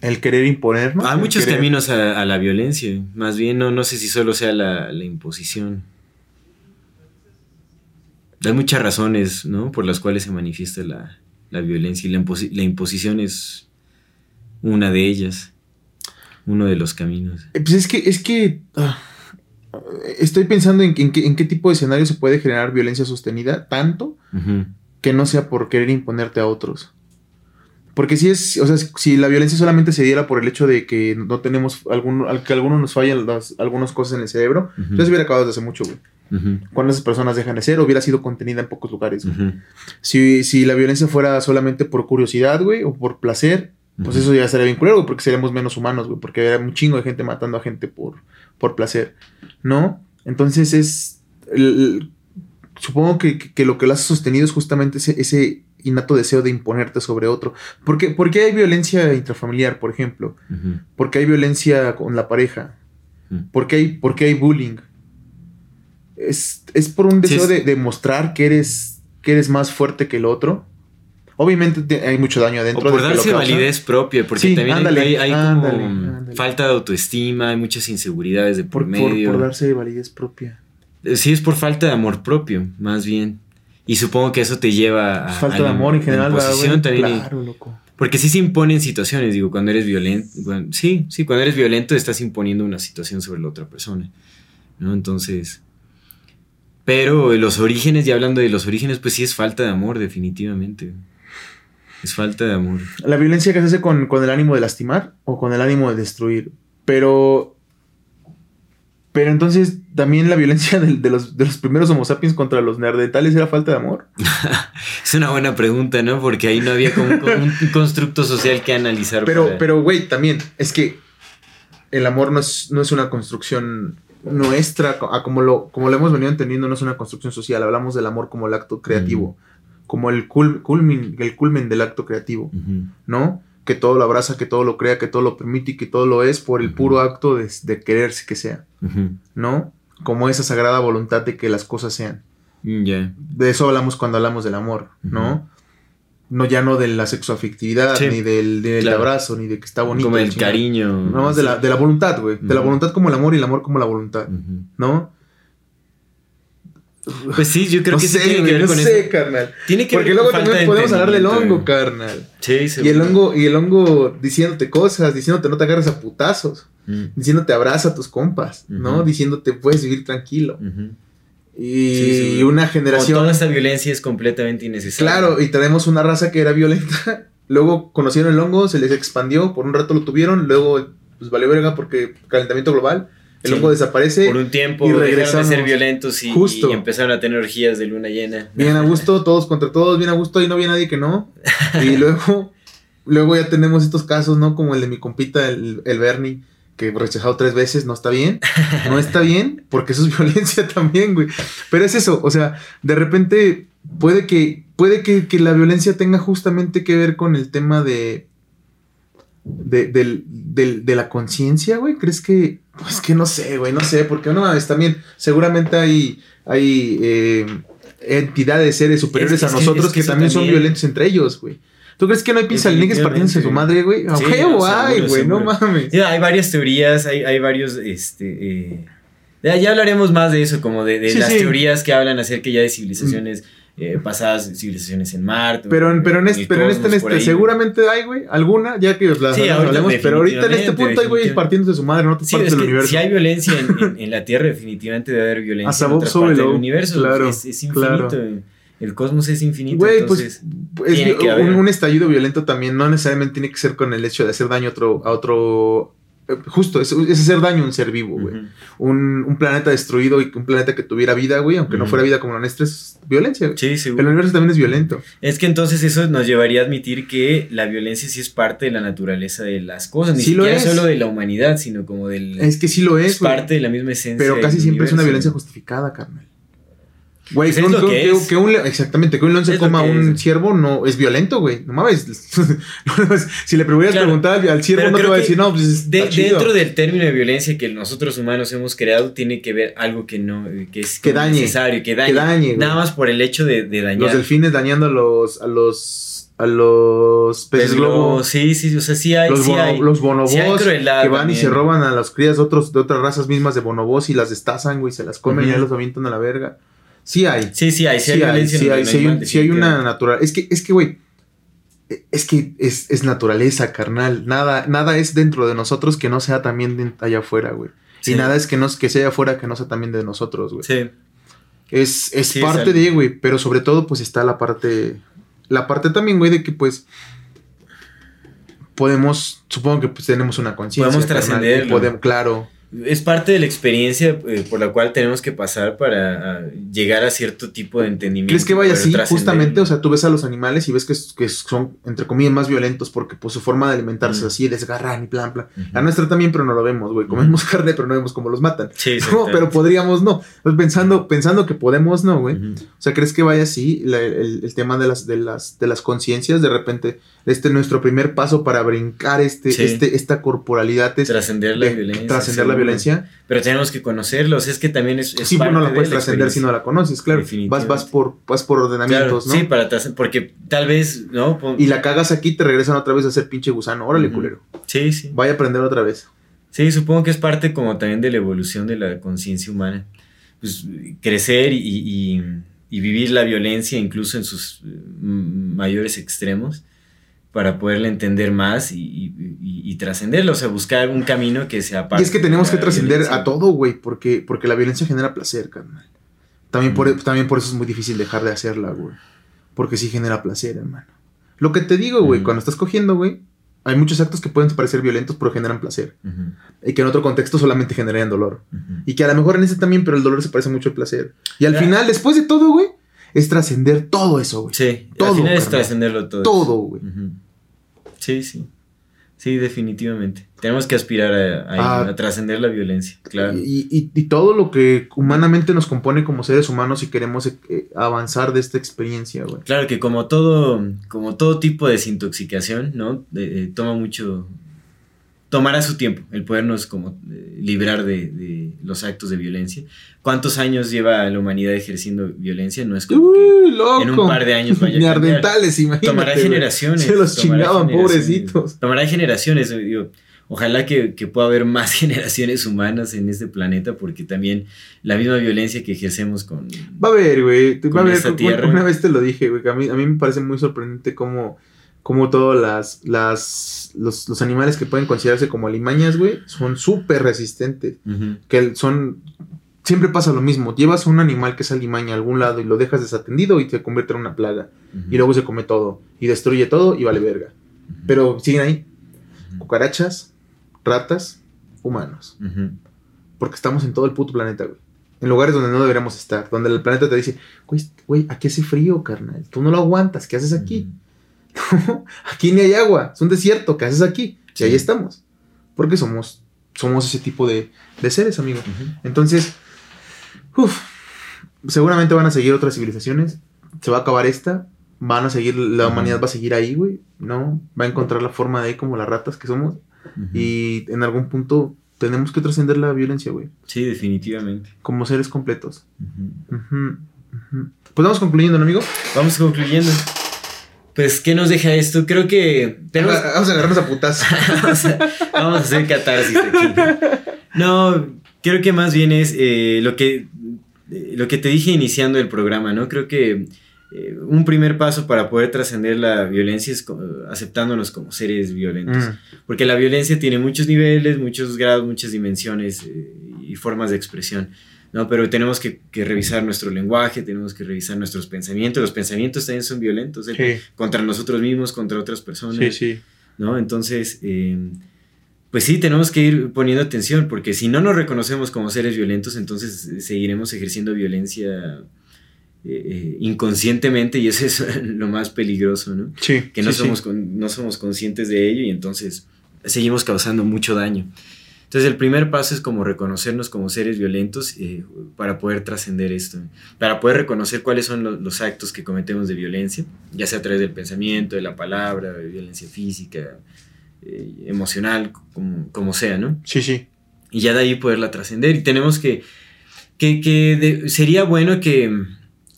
El querer imponer, ¿no? Hay muchos querer- caminos a, a la violencia. Más bien, no, no sé si solo sea la, la imposición. Hay muchas razones, ¿no? Por las cuales se manifiesta la, la violencia. Y la, imposi- la imposición es una de ellas. Uno de los caminos. Eh, Pues es que, es que ah, estoy pensando en, en qué, en qué tipo de escenario se puede generar violencia sostenida, tanto que no sea por querer imponerte a otros. Porque si es, o sea, si la violencia solamente se diera por el hecho de que no tenemos algún, al que algunos nos fallan las, algunas cosas en el cerebro, ya se hubiera acabado desde hace mucho, güey. Cuando esas personas dejan de ser, hubiera sido contenida en pocos lugares. Ujú. Si, si la violencia fuera solamente por curiosidad, güey, o por placer, pues eso ya sería bien culero, porque seríamos menos humanos, güey, porque había un chingo de gente matando a gente por, por placer, ¿no? Entonces es. el- el- supongo que, que- lo que lo hace sostenido es justamente ese, ese innato deseo de imponerte sobre otro. ¿Por qué, por qué hay violencia intrafamiliar, por ejemplo? Ujú. ¿Por qué hay violencia con la pareja? ¿Por qué hay, por qué hay bullying? Es, es por un Sí, deseo es- de, de mostrar que eres, que eres más fuerte que el otro. Obviamente te- hay mucho daño O adentro. por de que lo darse validez propia, porque Sí, también hay- ándale, hay, hay ándale, ándale. falta de autoestima, hay muchas inseguridades de por, Por, por, medio. por darse validez propia. Eh, Sí, es por falta de amor propio, más bien. Y supongo que eso te lleva a. falta a de amor en general. también. y- Claro, loco. Porque sí se imponen situaciones, digo, cuando eres violento. sí, sí, cuando eres violento estás imponiendo una situación sobre la otra persona. ¿No? Entonces. Pero los orígenes, ya hablando de los orígenes, pues sí es falta de amor, definitivamente. Es falta de amor. La violencia que se hace con, con el ánimo de lastimar o con el ánimo de destruir. Pero. Pero entonces también la violencia de, los, de los primeros Homo sapiens contra los neandertales era falta de amor. Es una buena pregunta, ¿no? Porque ahí no había como un, constructo social que analizar. Pero, para- pero, güey, también es que el amor no es, no es una construcción nuestra, a como lo, como lo hemos venido entendiendo, no es una construcción social. Hablamos del amor como el acto creativo, como el, cul- culmin, el culmen del acto creativo. ¿no? Que todo lo abraza, que todo lo crea, que todo lo permite y que todo lo es por el puro acto de, de quererse que sea. ¿no? Como esa sagrada voluntad de que las cosas sean. Ya. De eso hablamos cuando hablamos del amor, ¿no? No ya no de la sexoafectividad, Sí, ni del, del claro. abrazo, ni de que está bonito. Como el cariño. Nada más de la, de la voluntad, güey. De la voluntad como el amor y el amor como la voluntad. ¿No? Pues sí, yo creo no que sí sé, tiene que ver no con sé, eso. carnal. Tiene que Porque ver luego con también de podemos hablar del hongo, carnal. Sí, sí. Y el hongo, y el hongo diciéndote cosas, diciéndote no te agarres a putazos, Mm. diciéndote abraza a tus compas, ¿no? Diciéndote puedes vivir tranquilo. Y Sí, sí. una generación. toda esta violencia es completamente innecesaria. Claro, y tenemos una raza que era violenta. Luego conocieron el hongo, se les expandió, por un rato lo tuvieron, luego pues valió verga porque calentamiento global. El Sí. desaparece. Por un tiempo y de regresamos. ser violentos y, Justo. y empezaron a tener orgías de luna llena. Bien a gusto, todos contra todos, bien a gusto, y no había nadie que no. Y luego, luego ya tenemos estos casos, ¿no? Como el de mi compita, el, el Bernie, que rechazado tres veces, no está bien. No está bien, porque eso es violencia también, güey. Pero es eso, o sea, de repente puede que, puede que, que la violencia tenga justamente que ver con el tema de. De, del- del- de la conciencia, güey. ¿Crees que.? Pues que no sé, güey, no sé, porque no mames, también seguramente hay, hay eh, entidades, seres superiores Es- a es que- nosotros es que también son violentos entre ellos, güey. ¿Tú crees que no hay pinzalines partiéndose su madre, güey? Sí, huevo, no, ay, seguro, güey, no mames. Sí, hay varias teorías, hay, hay varios, este, eh, Ya, hablaremos más de eso, como de, de Sí, las teorías que hablan acerca ya de civilizaciones eh, pasadas, civilizaciones en Marte. Pero, en- pero en este, pero en este, en este seguramente hay, güey, alguna, ya que las Sí, hablemos, pero ahorita en este punto hay güeyes definitivamente. partiendo de su madre en otras Sí, partes del universo. si hay violencia en, en- la Tierra, definitivamente debe haber violencia Hasta en Bob otras partes del universo. Claro, es, es infinito. claro. El cosmos es infinito. Güey, entonces, pues es un, un estallido violento también no necesariamente tiene que ser con el hecho de hacer daño a otro, a otro justo, es, es hacer daño a un ser vivo, güey. Un, un planeta destruido y un planeta que tuviera vida, güey, aunque no fuera vida como la nuestra, es violencia. güey. Sí, El universo también es violento. Es que entonces eso nos llevaría a admitir que la violencia sí es parte de la naturaleza de las cosas, ni Sí lo es. solo de la humanidad, sino como del Es que sí lo es, es güey. parte de la misma esencia. Pero casi siempre es una violencia justificada, carnal. Güey, que, que- un exactamente, que un león se coma un ciervo no es violento, güey. No mames. Si le pudieras Claro. preguntar al- ciervo, no te va a decir, no, pues es De- está chido". dentro del término de violencia que nosotros humanos hemos creado, tiene que ver algo que no, que es Que dañe. necesario, que dañe. Que dañe. Nada más por el hecho de, de dañar. Los delfines dañando a los a los a los peces globo. Sí, sí, o sea, sí hay. Los, sí bono- hay. los bonobos sí hay que van y se roban a las crías de, otros, de otras razas mismas de bonobos y las destazan, güey, se las comen y ya los avientan a la verga. Sí hay. Sí, sí hay. Sí, hay Sí hay, violencia. sí hay, sí hay, animal, un- sí hay una natural. Es que, es que, güey. Es que es, es naturaleza, carnal. Nada, nada es dentro de nosotros que no sea también de allá afuera, güey. Sí. Y nada es que, no, que sea afuera que no sea también de nosotros, güey. Sí. Es, es Sí, parte de, güey. Pero sobre todo, pues está la parte. La parte también, güey, de que pues. Podemos. Supongo que pues tenemos una conciencia. Podemos podemos- Claro. Es parte de la experiencia eh, por la cual tenemos que pasar para ah, llegar a cierto tipo de entendimiento. ¿Crees que vaya así? Justamente, o sea, tú ves a los animales y ves que, que son, entre comillas, más violentos porque pues su forma de alimentarse es Mm. así, desgarran y plan, plan. Ujú. La nuestra también, pero no lo vemos, güey. Comemos carne, pero no vemos cómo los matan. Sí, No, pero podríamos no. Pues pensando, pensando que podemos no, güey. O sea, ¿crees que vaya así la- el, el tema de las, de las, de las conciencias? De repente, este nuestro primer paso para brincar este, Sí. este, esta corporalidad es Trascender la de- violencia. trascender la violencia. Pero tenemos que conocerlos. Es que también es. es Sí, pero no parte la de puedes trascender si no la conoces, claro. Vas, vas por, vas por Claro, ordenamientos, ¿no? Sí, para. Porque tal vez, ¿no? Pon- Y la cagas aquí, te regresan otra vez a ser pinche gusano. Órale, Ujú. culero. Sí, sí. Vaya a aprender otra vez. Sí, supongo que es parte como también de la evolución de la conciencia humana. Pues crecer y, y- y vivir la violencia incluso en sus eh, m- mayores extremos para poderla entender más y, y- y- y trascenderla, o sea, buscar un camino que sea Y parte es que tenemos que trascender a todo, güey, porque, porque la violencia genera placer, carnal. También, por, también por eso es muy difícil dejar de hacerla, güey. Porque sí genera placer, hermano. Lo que te digo, güey, Mm. cuando estás cogiendo, güey, hay muchos actos que pueden parecer violentos, pero generan placer. Y que en otro contexto solamente generarían dolor. Y que a lo mejor en ese también, pero el dolor se parece mucho al placer. Y al final, después de todo, güey, es trascender todo eso, güey. Sí, Todo, al final es trascenderlo todo. Todo, güey. Sí, sí. Sí, definitivamente. Tenemos que aspirar a, a Ah. a trascender la violencia, claro. Y, y- y todo lo que humanamente nos compone como seres humanos y queremos eh, avanzar de esta experiencia, güey. Claro que como todo, como todo tipo de desintoxicación, ¿no? Eh, eh, toma mucho, tomará su tiempo el podernos como eh, librar de, de los actos de violencia. ¿Cuántos años lleva la humanidad ejerciendo violencia? No es como que loco. en un par de años vaya a Ni cambiar. ardentales, imagínate. tomará generaciones. Se los chingaban, pobrecitos. Tomará generaciones, digo, Ojalá que, que pueda haber más generaciones humanas en este planeta, porque también la misma violencia que ejercemos con, Va a haber, güey. Va a haber. una- vez te lo dije, güey. A mí, a mí me parece muy sorprendente cómo, cómo todos las, las, los, los animales que pueden considerarse como alimañas, güey, son súper resistentes. Que son. Siempre pasa lo mismo. Llevas un animal que es alimaña a algún lado y lo dejas desatendido y se convierte en una plaga. Y luego se come todo. Y destruye todo y vale verga. Pero siguen ahí. Cucarachas, ratas, humanos. Porque estamos en todo el puto planeta, güey. En lugares donde no deberíamos estar. Donde el planeta te dice, güey, güey, aquí hace frío, carnal. Tú no lo aguantas. ¿Qué haces aquí? aquí ni hay agua. Es un desierto. ¿Qué haces aquí? Sí. Y ahí estamos. Porque somos, somos ese tipo de, de seres, amigo. Entonces, uf, seguramente van a seguir otras civilizaciones. Se va a acabar esta. Van a seguir, la humanidad va a seguir ahí, güey. ¿No? Va a encontrar la forma de ahí como las ratas que somos. Y en algún punto tenemos que trascender la violencia, güey. Sí, definitivamente. Como seres completos. Pues vamos concluyendo, ¿no, amigo? Vamos concluyendo. Pues, ¿qué nos deja esto? Creo que tenemos, Vamos a agarrarnos a putas. vamos, a, vamos a hacer catarsis aquí. No, creo que más bien es eh, lo, que, eh, lo que te dije iniciando el programa, ¿no? Creo que eh, un primer paso para poder trascender la violencia es aceptándonos como seres violentos. Mm. Porque la violencia tiene muchos niveles, muchos grados, muchas dimensiones y formas de expresión. ¿No? Pero tenemos que, revisar nuestro lenguaje, tenemos que revisar nuestros pensamientos. Los pensamientos también son violentos, contra nosotros mismos, contra otras personas. Sí, ¿no? Entonces, em, pues sí, tenemos que ir poniendo atención, porque si no nos reconocemos como seres violentos, entonces seguiremos ejerciendo violencia eh, eh, inconscientemente y eso es lo más peligroso, ¿no? Que no, somos, no somos conscientes de ello y entonces seguimos causando mucho daño. Entonces el primer paso es como reconocernos como seres violentos eh, para poder trascender esto, para poder reconocer cuáles son los actos que cometemos de violencia, ya sea a través del pensamiento, de la palabra, de violencia física, eh, emocional, como, como, sea, ¿no? Sí, sí. Y ya de ahí poderla trascender. Y tenemos que, que, que sería bueno que,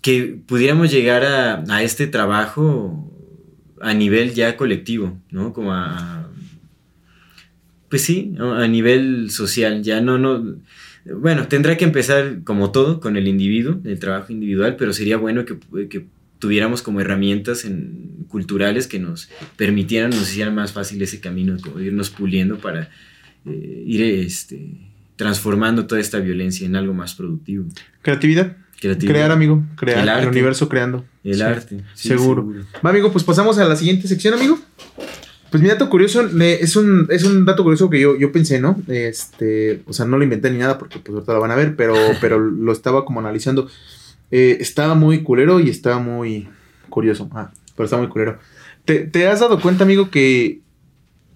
que pudiéramos llegar a, a, este trabajo a nivel ya colectivo, ¿no? Como a pues sí, a nivel social, ya no, no, bueno, tendrá que empezar como todo con el individuo, el trabajo individual, pero sería bueno que, tuviéramos como herramientas en, culturales que nos permitieran, nos hicieran más fácil ese camino, como irnos puliendo para eh, ir este, transformando toda esta violencia en algo más productivo. Creatividad. Crear, amigo. Crear. El, universo creando. El arte. seguro. seguro. Va, amigo, pues pasamos a la siguiente sección, amigo. Pues mi dato curioso es un, es un dato curioso que yo, yo pensé, ¿no? Este, o sea, no lo inventé ni nada porque pues ahorita lo van a ver, pero, pero lo estaba como analizando. Eh, estaba muy culero y estaba muy curioso. Ah, pero está muy culero. ¿Te, has dado cuenta, amigo, que,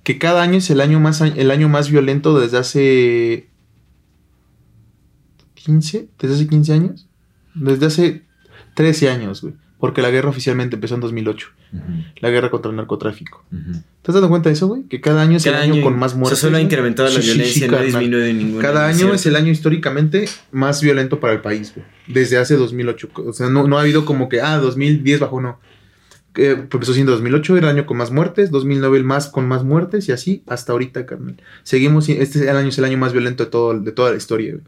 que cada año es el año más, el año más violento desde hace 15? ¿Desde hace 15 años? Desde hace 13 años, güey. Porque la guerra oficialmente empezó en 2008. La guerra contra el narcotráfico. ¿Te has dado cuenta de eso, güey? Que cada año es el año, con más muertes. O sea, solo ha incrementado la violencia, no ha disminuido ninguna. Cada año es el año históricamente más violento para el país, güey. Desde hace 2008. O sea, no, ha habido como que, ah, 2010 bajó, no. Eh, empezó siendo 2008, era el año con más muertes, 2009 el más con más muertes y así hasta ahorita, carnal. Seguimos, este año es el año más violento de, todo, de toda la historia, güey.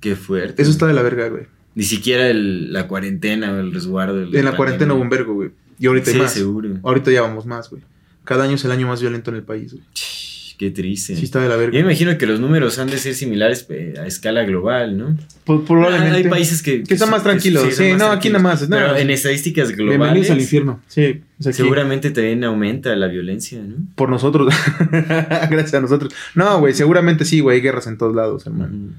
Qué fuerte. Eso está de la verga, güey. Ni siquiera la cuarentena o el resguardo. en la cuarentena hubo un vergo, güey. Y ahorita hay más. seguro. Ahorita ya vamos más, güey. Cada año es el año más violento en el país, güey. Qué triste. Sí, está de la verga. Yo me imagino que los números han de ser similares eh, a escala global, ¿no? Pues, probablemente. hay países que, que, están más tranquilos. sí, no, aquí nada más. Pero en estadísticas globales. Bienvenidos al infierno. Sí. seguramente también aumenta la violencia, ¿no? Por nosotros. Gracias a nosotros. No, güey, seguramente sí, güey. Hay guerras en todos lados, hermano.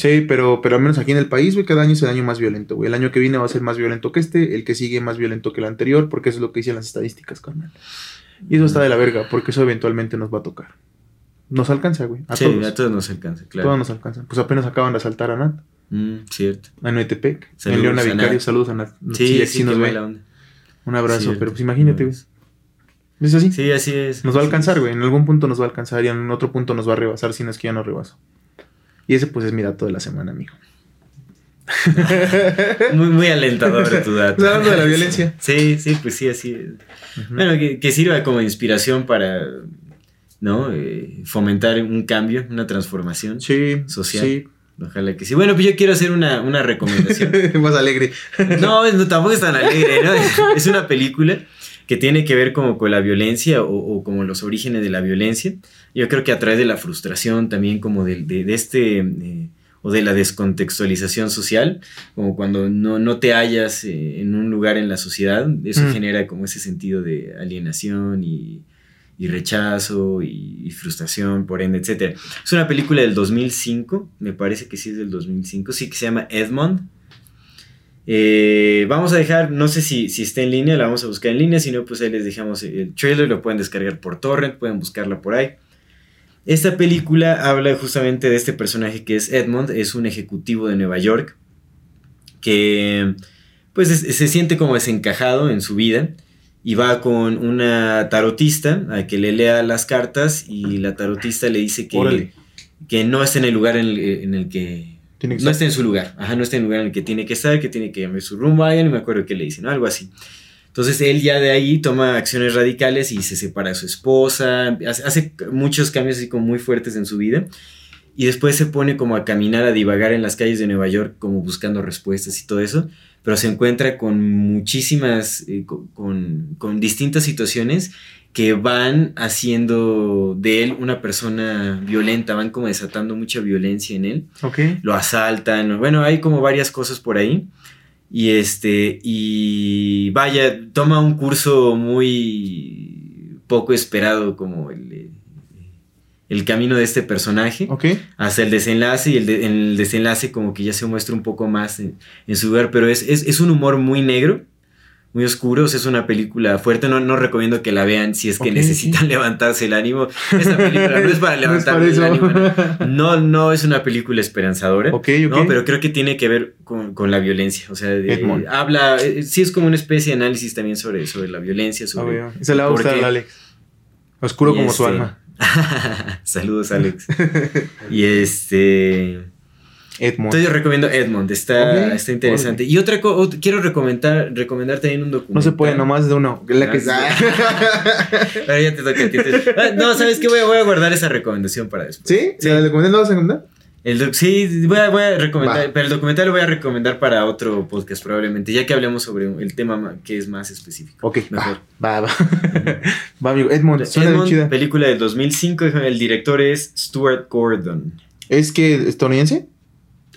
Sí, pero, pero al menos aquí en el país, güey, cada año es el año más violento, güey. El año que viene va a ser más violento que este, el que sigue más violento que el anterior, porque eso es lo que dicen las estadísticas, carnal. Y eso está de la verga, porque eso eventualmente nos va a tocar. Nos alcanza, güey. A sí, todos. a todos nos alcanza, claro. Todos nos alcanzan. Pues apenas acaban de asaltar a Nat. Mm, cierto. A Noetepec. en Leona Vicario. Saludos a Nat. Sí, sí, nos ve. Un abrazo, pero pues imagínate, güey. ¿Es así? Sí, así es. Nos va a alcanzar, güey. En algún punto nos va a alcanzar y en otro punto nos va a rebasar si no es que ya no rebaso. Y ese pues es mi dato de la semana, amigo. muy, muy alentador tu dato. Hablando de la violencia. Sí, sí, pues sí, así. Bueno, que, sirva como inspiración para, ¿no? Eh, fomentar un cambio, una transformación sí, social. Sí. Ojalá que sí. Bueno, pues yo quiero hacer una, una recomendación. Más alegre. no, no, tampoco es tan alegre, ¿no? Es una película que tiene que ver como con la violencia o, como los orígenes de la violencia. Yo creo que a través de la frustración también como de, de, este... Eh, o de la descontextualización social, como cuando no, no te hallas eh, en un lugar en la sociedad, eso mm. genera como ese sentido de alienación y, y rechazo y, y, frustración, por ende, etc. Es una película del 2005, me parece que sí es del 2005, sí que se llama Edmond, eh, vamos a dejar, no sé si, si está en línea, la vamos a buscar en línea, si no, pues ahí les dejamos el trailer, lo pueden descargar por torrent, pueden buscarla por ahí. Esta película habla justamente de este personaje que es Edmond, es un ejecutivo de Nueva York que pues se siente como desencajado en su vida y va con una tarotista a que le lea las cartas y la tarotista le dice que, que no está en el lugar en el que no está en su lugar, ajá, no está en el lugar en el que tiene que estar, que tiene que llamar su rumbo, ya no me acuerdo qué le dicen, algo así. Entonces él ya de ahí toma acciones radicales y se separa de su esposa, hace, muchos cambios así como muy fuertes en su vida. y después se pone como a caminar, a divagar en las calles de Nueva York, como buscando respuestas y todo eso, pero se encuentra con muchísimas, eh, con, con distintas situaciones que van haciendo de él una persona violenta, van como desatando mucha violencia en él. Ok. Lo asaltan, bueno, hay como varias cosas por ahí. Y este, y vaya, toma un curso muy poco esperado como el, el camino de este personaje Ok. hasta el desenlace y el, de- el desenlace como que ya se muestra un poco más en, en su lugar, pero es, es, es un humor muy negro, muy oscuro, o sea, es una película fuerte, no, no recomiendo que la vean si es que necesitan sí. levantarse el ánimo, esta película no es para levantar el ánimo, no. no, es una película esperanzadora, Ok, ok. no, pero creo que tiene que ver con, con la violencia, o sea, de- habla, eh, sí es como una especie de análisis también sobre, sobre la violencia, Ah, sobre... Se le va a gustar Alex. Oscuro como su este- alma. Saludos, Alex. y este... Edmond. Entonces yo recomiendo Edmond, está, está interesante. Y otra cosa, quiero recomendar, recomendar también un documental. No se puede nomás de uno. La que- Ah, Ahora ya te toca a ti. te- Ah, No, ¿sabes qué? Voy a, voy a guardar esa recomendación para después. ¿Sí? Sí. ¿El documental no vas a recomendar? El doc- sí, voy a, voy a recomendar, Va. pero el documental lo voy a recomendar para otro podcast probablemente, ya que hablemos sobre el tema ma- que es más específico. Ok, Mejor. va, va. Va, amigo. Edmond, suena Edmond, chida. película del 2005, el director es Stuart Gordon. ¿Es que estadounidense?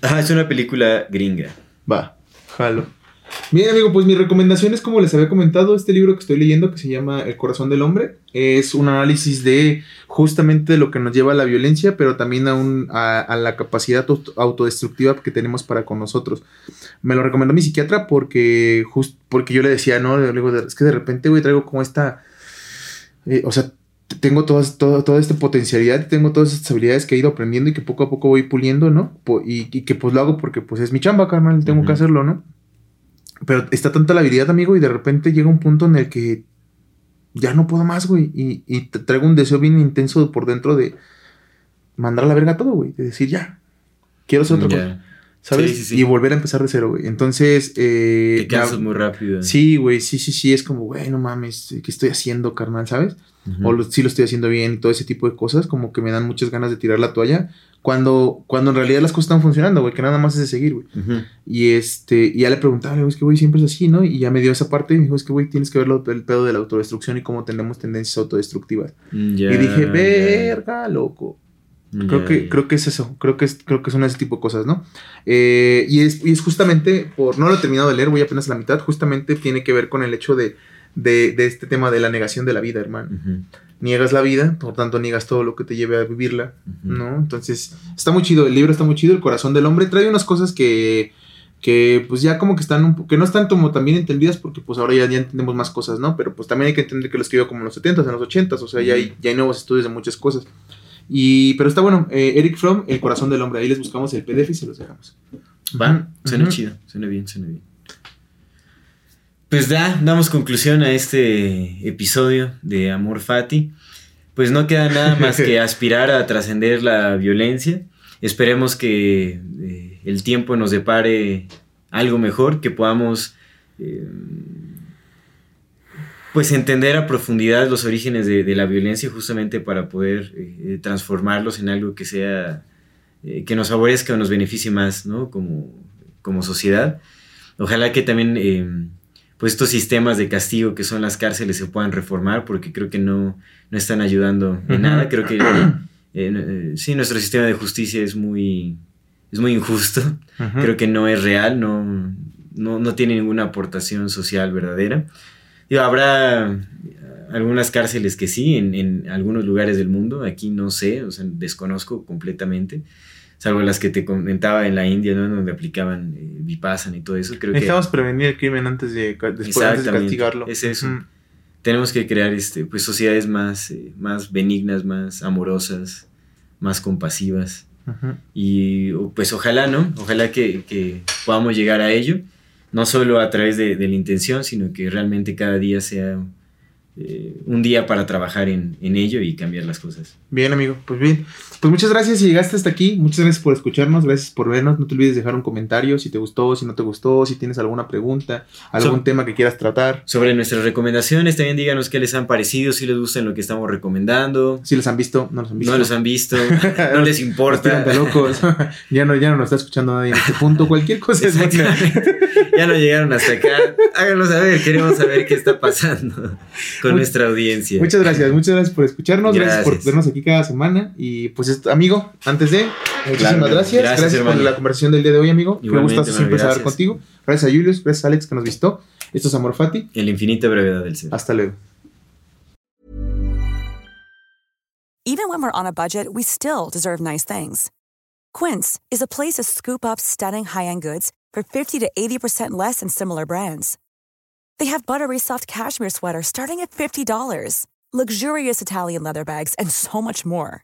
Ah, es una película gringa. Va, jalo. Bien, amigo, pues mi recomendación es, como les había comentado, este libro que estoy leyendo que se llama El corazón del hombre. Es un análisis de justamente lo que nos lleva a la violencia, pero también a, un, a, a la capacidad auto- autodestructiva que tenemos para con nosotros. Me lo recomendó mi psiquiatra porque, just, porque yo le decía, no, le digo, es que de repente, güey, traigo como esta... eh, o sea, tengo todas, todo, toda esta potencialidad, tengo todas estas habilidades que he ido aprendiendo y que poco a poco voy puliendo, ¿no? Y, y que pues lo hago porque pues es mi chamba, carnal, tengo que hacerlo, ¿no? Pero está tanta la habilidad, amigo, y de repente llega un punto en el que ya no puedo más, güey. Y, y te traigo un deseo bien intenso por dentro de mandar a la verga todo, güey. De decir, ya, quiero hacer otra Ya. cosa, ¿sabes? Sí, sí, sí. Y volver a empezar de cero, güey. Entonces, eh, Te cansas muy rápido. Sí, güey, sí, sí, sí. Es como, güey, no mames, ¿qué estoy haciendo, carnal, sabes? Ujú. o lo, si lo estoy haciendo bien todo ese tipo de cosas, como que me dan muchas ganas de tirar la toalla, cuando, cuando en realidad las cosas están funcionando, güey, que nada más es de seguir, güey. Y este, y ya le preguntaba, es que güey, siempre es así, ¿no? Y ya me dio esa parte y me dijo, es que güey, tienes que ver lo- el pedo de la autodestrucción y cómo tenemos tendencias autodestructivas. Ya, y dije, verga, loco. Creo que, creo que es eso, creo que es, creo que son ese tipo de cosas, ¿no? Eh, y, es, y es justamente, por no lo he terminado de leer, voy apenas a la mitad, justamente tiene que ver con el hecho de, de, de este tema de la negación de la vida, hermano niegas la vida, por tanto niegas todo lo que te lleve a vivirla. ¿no? Entonces, está muy chido, el libro está muy chido, el corazón del hombre trae unas cosas que, que pues ya como que están, un que no están como tan bien entendidas porque pues ahora ya, ya entendemos más cosas, ¿no? Pero pues también hay que entender que lo escribió como en los 70s, en los 80s, o sea, ya hay, ya hay nuevos estudios de muchas cosas. Y, pero está bueno, eh, Eric Fromm, El corazón del hombre, ahí les buscamos el PDF y se los dejamos. Va, suena ujú. chido, suena bien, suena bien. Pues da, damos conclusión a este episodio de Amor Fati. Pues no queda nada más que aspirar a trascender la violencia. Esperemos que eh, el tiempo nos depare algo mejor, que podamos eh, pues entender a profundidad los orígenes de, de la violencia justamente para poder eh, transformarlos en algo que sea eh, que nos favorezca o nos beneficie más, ¿no? Como, como sociedad. Ojalá que también eh, pues estos sistemas de castigo que son las cárceles se puedan reformar porque creo que no, no están ayudando en nada. Creo que eh, eh, sí, nuestro sistema de justicia es muy, es muy injusto. Creo que no es real, no, no, no tiene ninguna aportación social verdadera. Digo, habrá algunas cárceles que sí, en, en algunos lugares del mundo, aquí no sé, o sea, desconozco completamente, salvo las que te comentaba en la India, ¿no? Donde aplicaban eh, Vipassana y todo eso, creo que Necesitamos prevenir el crimen antes de, después, antes de castigarlo. es eso. Tenemos que crear este, pues, sociedades más, eh, más benignas, más amorosas, más compasivas. Y pues ojalá, ¿no? Ojalá que, que podamos llegar a ello, no solo a través de, de la intención, sino que realmente cada día sea eh, un día para trabajar en, en ello y cambiar las cosas. Bien, amigo, pues bien. Pues muchas gracias si llegaste hasta aquí. Muchas gracias por escucharnos. Gracias por vernos. No te olvides dejar un comentario si te gustó, si no te gustó, si tienes alguna pregunta, algún So- tema que quieras tratar. Sobre nuestras recomendaciones, también díganos qué les han parecido, si les gusta lo que estamos recomendando. Si los han visto, no los han visto. No los han visto, no les importa. locos. ya, no, ya no nos está escuchando nadie en este punto. Cualquier cosa es buena. Ya no llegaron hasta acá. Háganos saber, queremos saber qué está pasando con nuestra audiencia. Muchas gracias, muchas gracias por escucharnos, gracias, por Gracias. vernos aquí cada semana. Y pues, amigo, antes de, muchísimas Claro, gracias. gracias, Gracias, por la conversación del día de hoy, amigo. Me Igualmente, gusta siempre gracias. contigo. Gracias a Julius, gracias a Alex que nos visitó. Esto es Amor Fati. En la infinita brevedad del ser. Hasta luego. Even when we're on a budget, we still deserve nice things. Quince is a place to scoop up stunning high-end goods for 50 to 80% less than similar brands. They have buttery soft cashmere sweaters starting at $50, luxurious Italian leather bags, and so much more.